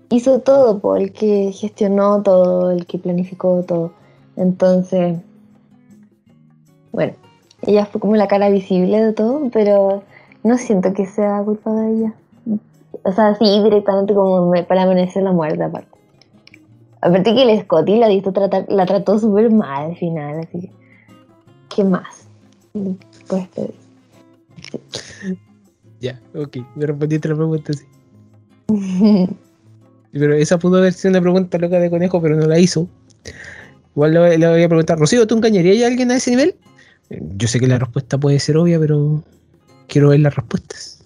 hizo todo, el que gestionó todo, el que planificó todo. Entonces, bueno, ella fue como la cara visible de todo, pero no siento que sea culpa de ella. O sea, sí, directamente como para amanecer la muerte aparte. Aparte que el Scotty la, la trató súper mal al final, así que, ¿qué más? Pues, ya, ok, me respondiste la pregunta, sí. pero esa pudo haber sido una pregunta loca de conejo, pero no la hizo. Igual le, voy a preguntar, Rocío, ¿tú engañarías a alguien a ese nivel? Yo sé que la respuesta puede ser obvia, pero quiero ver las respuestas.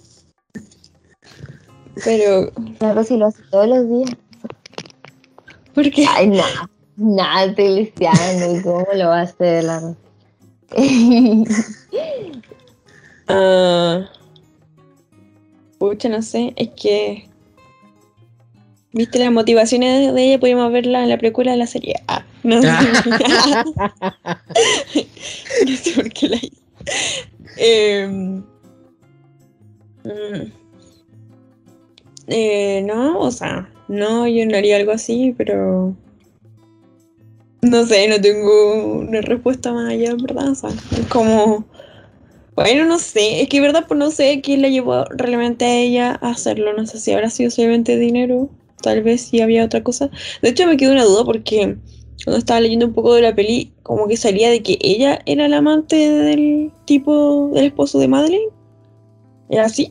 Pero. La Rocío lo hace todos los días. ¿Por qué? Ay, nada. Nada, Feliciano, ¿cómo lo va a hacer la uh, pucha, no sé, es que. ¿Viste las motivaciones de ella? Podemos verla en la película de la serie. Ah, no sé. no sé por qué la hice. Em, mm, eh, no, o sea, no, yo no haría algo así, pero no sé, no tengo una respuesta más allá, ¿verdad? O sea, es como. Bueno, no sé, es que verdad, pues no sé quién le llevó realmente a ella a hacerlo. No sé si habrá sido solamente dinero tal vez sí había otra cosa. De hecho, me quedó una duda porque cuando estaba leyendo un poco de la peli, como que salía de que ella era la amante del tipo, del esposo de Madeleine. ¿Era así?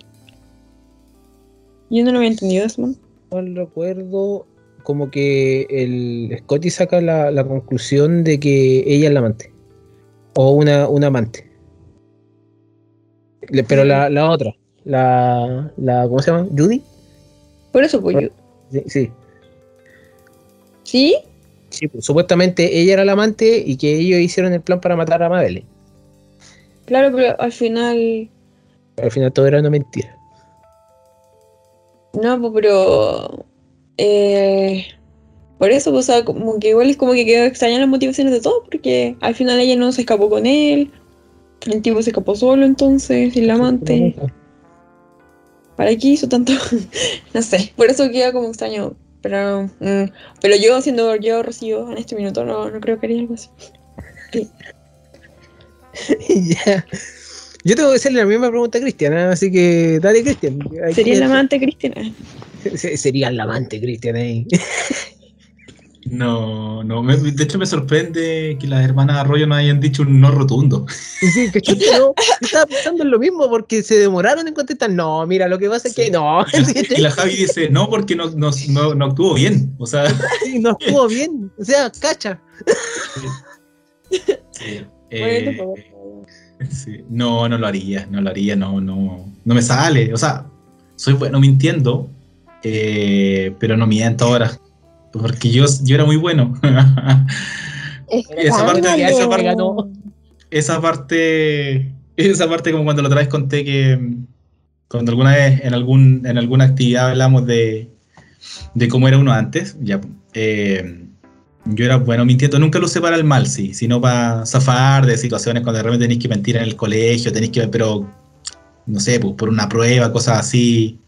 Yo no lo había entendido man. mal recuerdo, como que el Scotty saca la, la conclusión de que ella es la amante. O una, una amante. Le- Pero la, la otra, la, la, ¿cómo se llama? ¿Judy? Por eso, pues yo. Sí, sí. ¿Sí? Sí, pues, supuestamente ella era la amante y que ellos hicieron el plan para matar a Madeleine. Claro, pero al final. Al final todo era una mentira. No, pues, pero. Eh, por eso, pues, o sea, como que igual es como que quedó extrañar las motivaciones de todos, porque al final ella no se escapó con él. El tipo se escapó solo, entonces, el amante. ¿Para qué hizo tanto? no sé, por eso queda como extraño. Pero, mm, pero yo, siendo yo Rocío, en este minuto, no, no creo que haría algo así. Yo tengo que hacerle la misma pregunta a Cristian, ¿eh? así que dale, Cristian. Sería el amante Cristina. Se- Sería el amante, Cristian. ahí. No, no, me- de hecho me sorprende que las hermanas Arroyo no hayan dicho un no rotundo. Sí, que yo, yo estaba pensando en lo mismo porque se demoraron en contestar. No, mira, lo que pasa es que Sí. no. Y la Javi dice, no, porque no, no, no, no actuó bien. O sea, Sí, no estuvo bien. O sea, cacha. eh, Bueno, pues, sí. no, no lo haría, no lo haría, no, no, no me sale. O sea, soy bueno mintiendo, eh, pero no miento ahora. Porque yo, yo era muy bueno. Esa parte- esa parte esa parte, esa parte como cuando la otra vez conté que cuando alguna vez en algún en alguna actividad hablamos de, de cómo era uno antes, ya eh, yo era bueno mintiendo, nunca lo usé para el mal, sí, sino para zafar de situaciones cuando de repente tenéis que mentir en el colegio, tenéis que, pero no sé, pues, por una prueba, cosas así,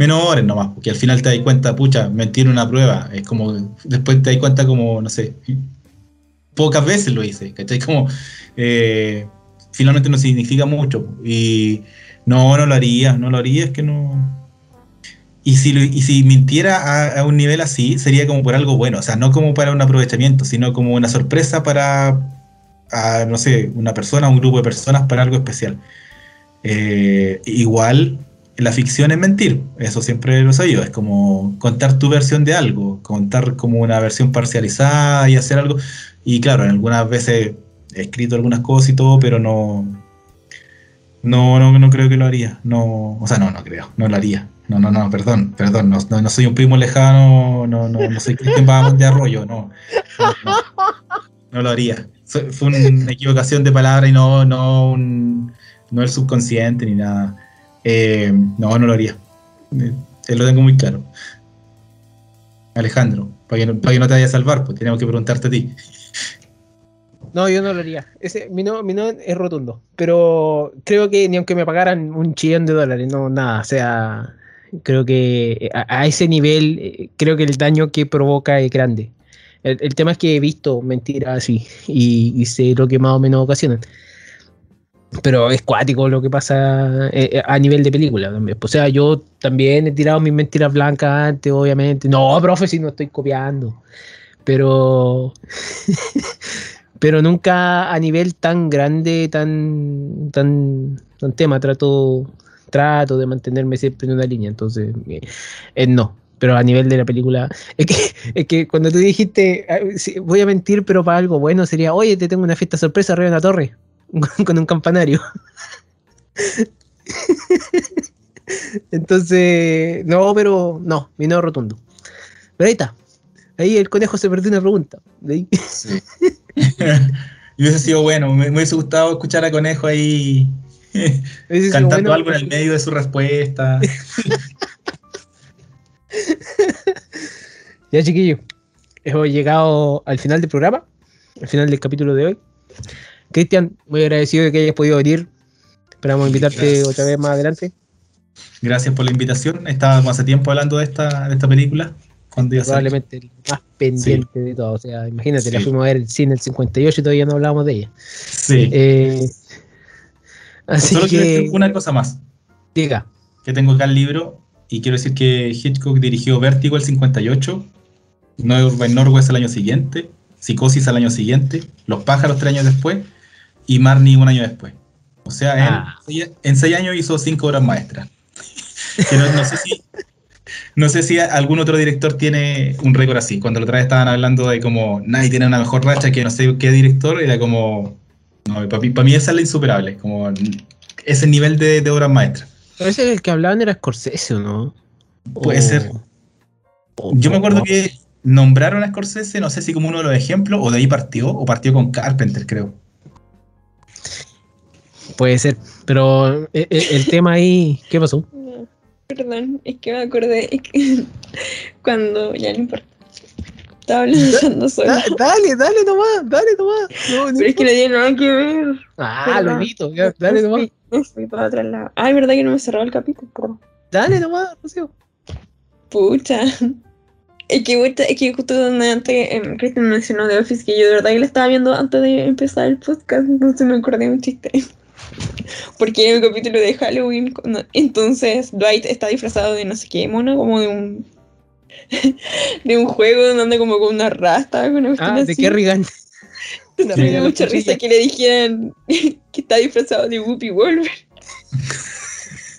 menores nomás, porque al final te das cuenta, pucha, mentir en una prueba, es como, después te das cuenta como, no sé, pocas veces lo hice, ¿cachai? Como, eh, finalmente no significa mucho, y no, no lo haría, no lo haría, es que no... Y si, y si mintiera a, a un nivel así, sería como por algo bueno, o sea, no como para un aprovechamiento, sino como una sorpresa para, a, no sé, una persona, un grupo de personas para algo especial. Eh, igual, la ficción es mentir, eso siempre lo he sabido, es como contar tu versión de algo, contar como una versión parcializada y hacer algo. Y claro, en algunas veces he escrito algunas cosas y todo, pero no, no, no, no creo que lo haría. No, o sea, no, no creo, no lo haría. No, no, no, perdón, perdón, no, no, no soy un primo lejano, no, no, no soy Cristian Bahamas de Arroyo, no. No, no, lo haría. Fue una equivocación de palabra y no, no, un- no el subconsciente ni nada. Eh, no, no lo haría. Eh, lo tengo muy claro. Alejandro, para que, no, te vaya a salvar, pues tenemos que preguntarte a ti. No, yo no lo haría. Ese, mi, no, mi no es rotundo. Pero creo que ni aunque me pagaran un chillón de dólares, no, nada. O sea, creo que a, a ese nivel, eh, creo que el daño que provoca es grande. El, el tema es que he visto mentiras así y, y sé lo que más o menos ocasionan. Pero es cuático lo que pasa eh, eh, a nivel de película también. O sea, yo también he tirado mis mentiras blancas antes, obviamente. No, profe, si no estoy copiando. Pero. pero nunca a nivel tan grande, tan. tan. tan tema. Trato. Trato de mantenerme siempre en una línea. Entonces, eh, eh, no. Pero a nivel de la película. Es que, es que cuando tú dijiste, ah, voy a mentir, pero para algo bueno, sería, oye, te tengo una fiesta sorpresa arriba de una torre. con un campanario. Entonces, no, pero no, mi no rotundo. Pero ahí está. Ahí el conejo se perdió una pregunta. De ahí. Sí. y hubiese sido bueno, me, me hubiese gustado escuchar a Conejo ahí cantando bueno. algo en el medio de su respuesta. Ya, chiquillos, hemos llegado al final del programa, al final del capítulo de hoy. Cristian, muy agradecido de que hayas podido venir. Esperamos invitarte Gracias. otra vez más adelante. Gracias por la invitación. Estábamos hace tiempo hablando de esta, de esta película. Cuando. Probablemente el más pendiente de todo. O sea, imagínate, la Sí. fuimos a ver el cine el 58 y todavía no hablábamos de ella. Sí. Eh, así Solo quiero decir una cosa más. diga. Que tengo acá el libro y quiero decir que Hitchcock dirigió Vértigo el 58, Norway Norwest el año siguiente, Psicosis al año siguiente, Los pájaros tres años después y Marnie un año después. O sea, en, Ah. seis- en seis años hizo cinco obras maestras. No, sé si, no sé si algún otro director tiene un récord así. Cuando la otra vez estaban hablando de como nadie tiene una mejor racha que no sé qué director, era como. No, para mí, para mí esa es la insuperable, como ese nivel de, de obras maestras. Pero ese es el que hablaban era Scorsese, ¿o no? Puede ser. Yo me acuerdo que nombraron a Scorsese, no sé si como uno de los ejemplos, o de ahí partió, o partió con Carpenter, creo. Puede ser, pero eh, eh, el tema ahí, ¿qué pasó? No, Perdón, es que me acordé es que cuando ya no importa. Estaba hablando sola. Da- dale, dale nomás, dale nomás. No, no Pero es que no tiene nada que ver. Ah, lo evito, ya, dale nomás. fui- me fui para otro lado. Ay, verdad que no me cerraba el capítulo. perdón. Dale nomás, Rocío. Pucha. Es que, es que justo donde antes em, Cristian mencionó The Office, que yo de verdad que la estaba viendo antes de empezar el podcast, entonces me acordé un chiste. Porque en el capítulo de Halloween, cuando- entonces Dwight está disfrazado de no sé qué mono, como de un de un juego donde anda como con una rasta, con una Ah, de así. Kerrigan. Entonces me dio mucha risa que le dijeran que está disfrazado de Whoopi Wolver.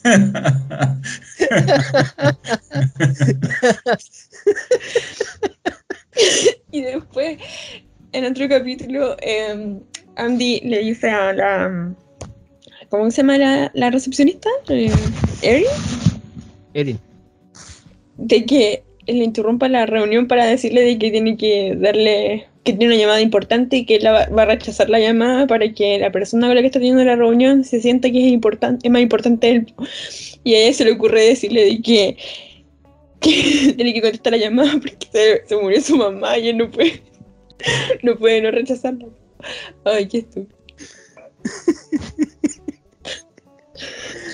Y después, en otro capítulo, eh, Andy le dice a la. ¿Cómo se llama la, la recepcionista? Eh, Erin, Erin. de que le interrumpa la reunión para decirle de que tiene que darle. que tiene una llamada importante y que él va a rechazar la llamada para que la persona con la que está teniendo la reunión se sienta que es importante, es más importante él. Y a ella se le ocurre decirle de que, que tiene que contestar la llamada porque se, se murió su mamá y él no puede, no puede no rechazarla. Ay, qué estúpido.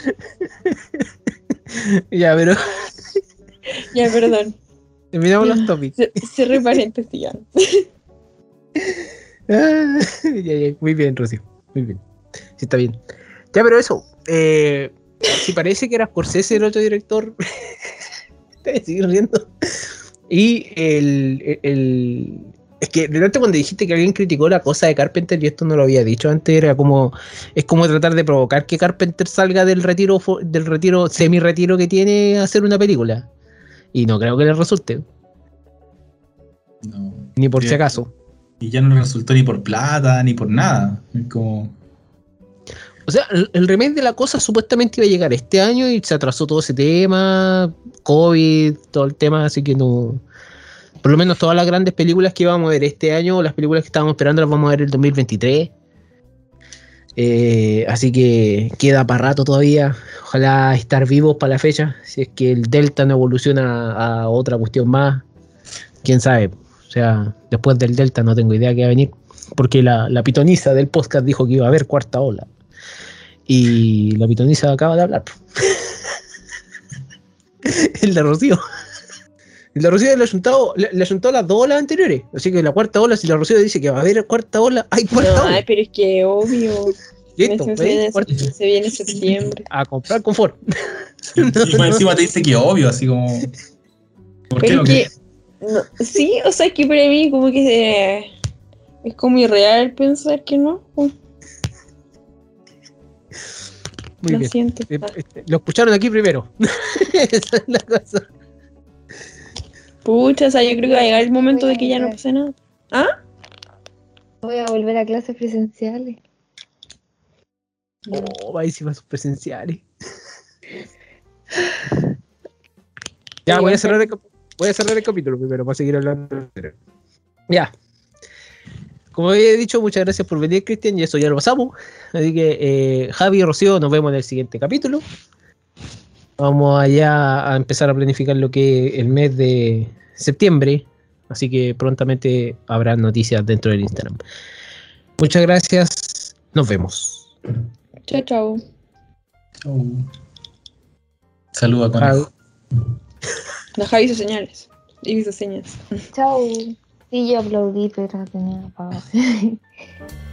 Ya, pero Ya, perdón. terminamos los topics. C- Cerré paréntesis ya. Ah, ya, ya, muy bien, Rocío. Muy bien. Sí, está bien. Ya, pero eso. Eh, si parece que era Scorsese el otro director. te voy a seguir riendo. Y el- el- Es que delante cuando dijiste que alguien criticó la cosa de Carpenter, y esto no lo había dicho antes, era como. Es como tratar de provocar que Carpenter salga del retiro, del retiro, semi-retiro que tiene a hacer una película. Y no creo que le resulte, No. ni por si Bien. acaso. Y ya no le resultó ni por plata, ni por nada. Es como. O sea, el, el remake de la cosa supuestamente iba a llegar este año y se atrasó todo ese tema, COVID, todo el tema, así que no. Por lo menos todas las grandes películas que íbamos a ver este año, las películas que estábamos esperando las vamos a ver el 2023. Eh, así que queda para rato todavía. Ojalá estar vivos para la fecha. Si es que el Delta no evoluciona a otra cuestión más, quién sabe. O sea, después del Delta no tengo idea qué va a venir. Porque la, la pitoniza del podcast dijo que iba a haber cuarta ola. Y la pitoniza acaba de hablar. el de Rocío. El de Rocío le ha juntado, le, le ha juntado las dos olas anteriores. Así que la cuarta ola, si la Rocío dice que va a haber cuarta ola, hay cuarta No, ola. ay, pero es que obvio. Listo, se, viene, Cuarta- se viene septiembre. a comprar confort. Y más encima te dice que obvio, así como. ¿Por qué Pero no? es que, no, sí, o sea, es que para mí como que eh, es como irreal pensar que no. pues, Muy lo bien. siento. Eh, este, Lo escucharon aquí primero. Esa es la cosa. Pucha, o sea, yo creo que va a llegar el momento de que ya no pase nada. ¿Ah? Voy a volver a clases presenciales. Oh, va a sus presenciales. Ya, voy a cerrar el, voy a cerrar el capítulo primero para seguir hablando. Ya. Como había dicho, muchas gracias por venir, Cristian, y eso ya lo pasamos. Así que, eh, Javi y Rocío, nos vemos en el siguiente capítulo. Vamos allá a empezar a planificar lo que es el mes de septiembre. Así que prontamente habrá noticias dentro del Instagram. Muchas gracias. Nos vemos. Chao, chao. Chau. Saluda con Javi hizo señales. Y hizo señas. Chao. Sí, yo aplaudí, pero tenía apagado.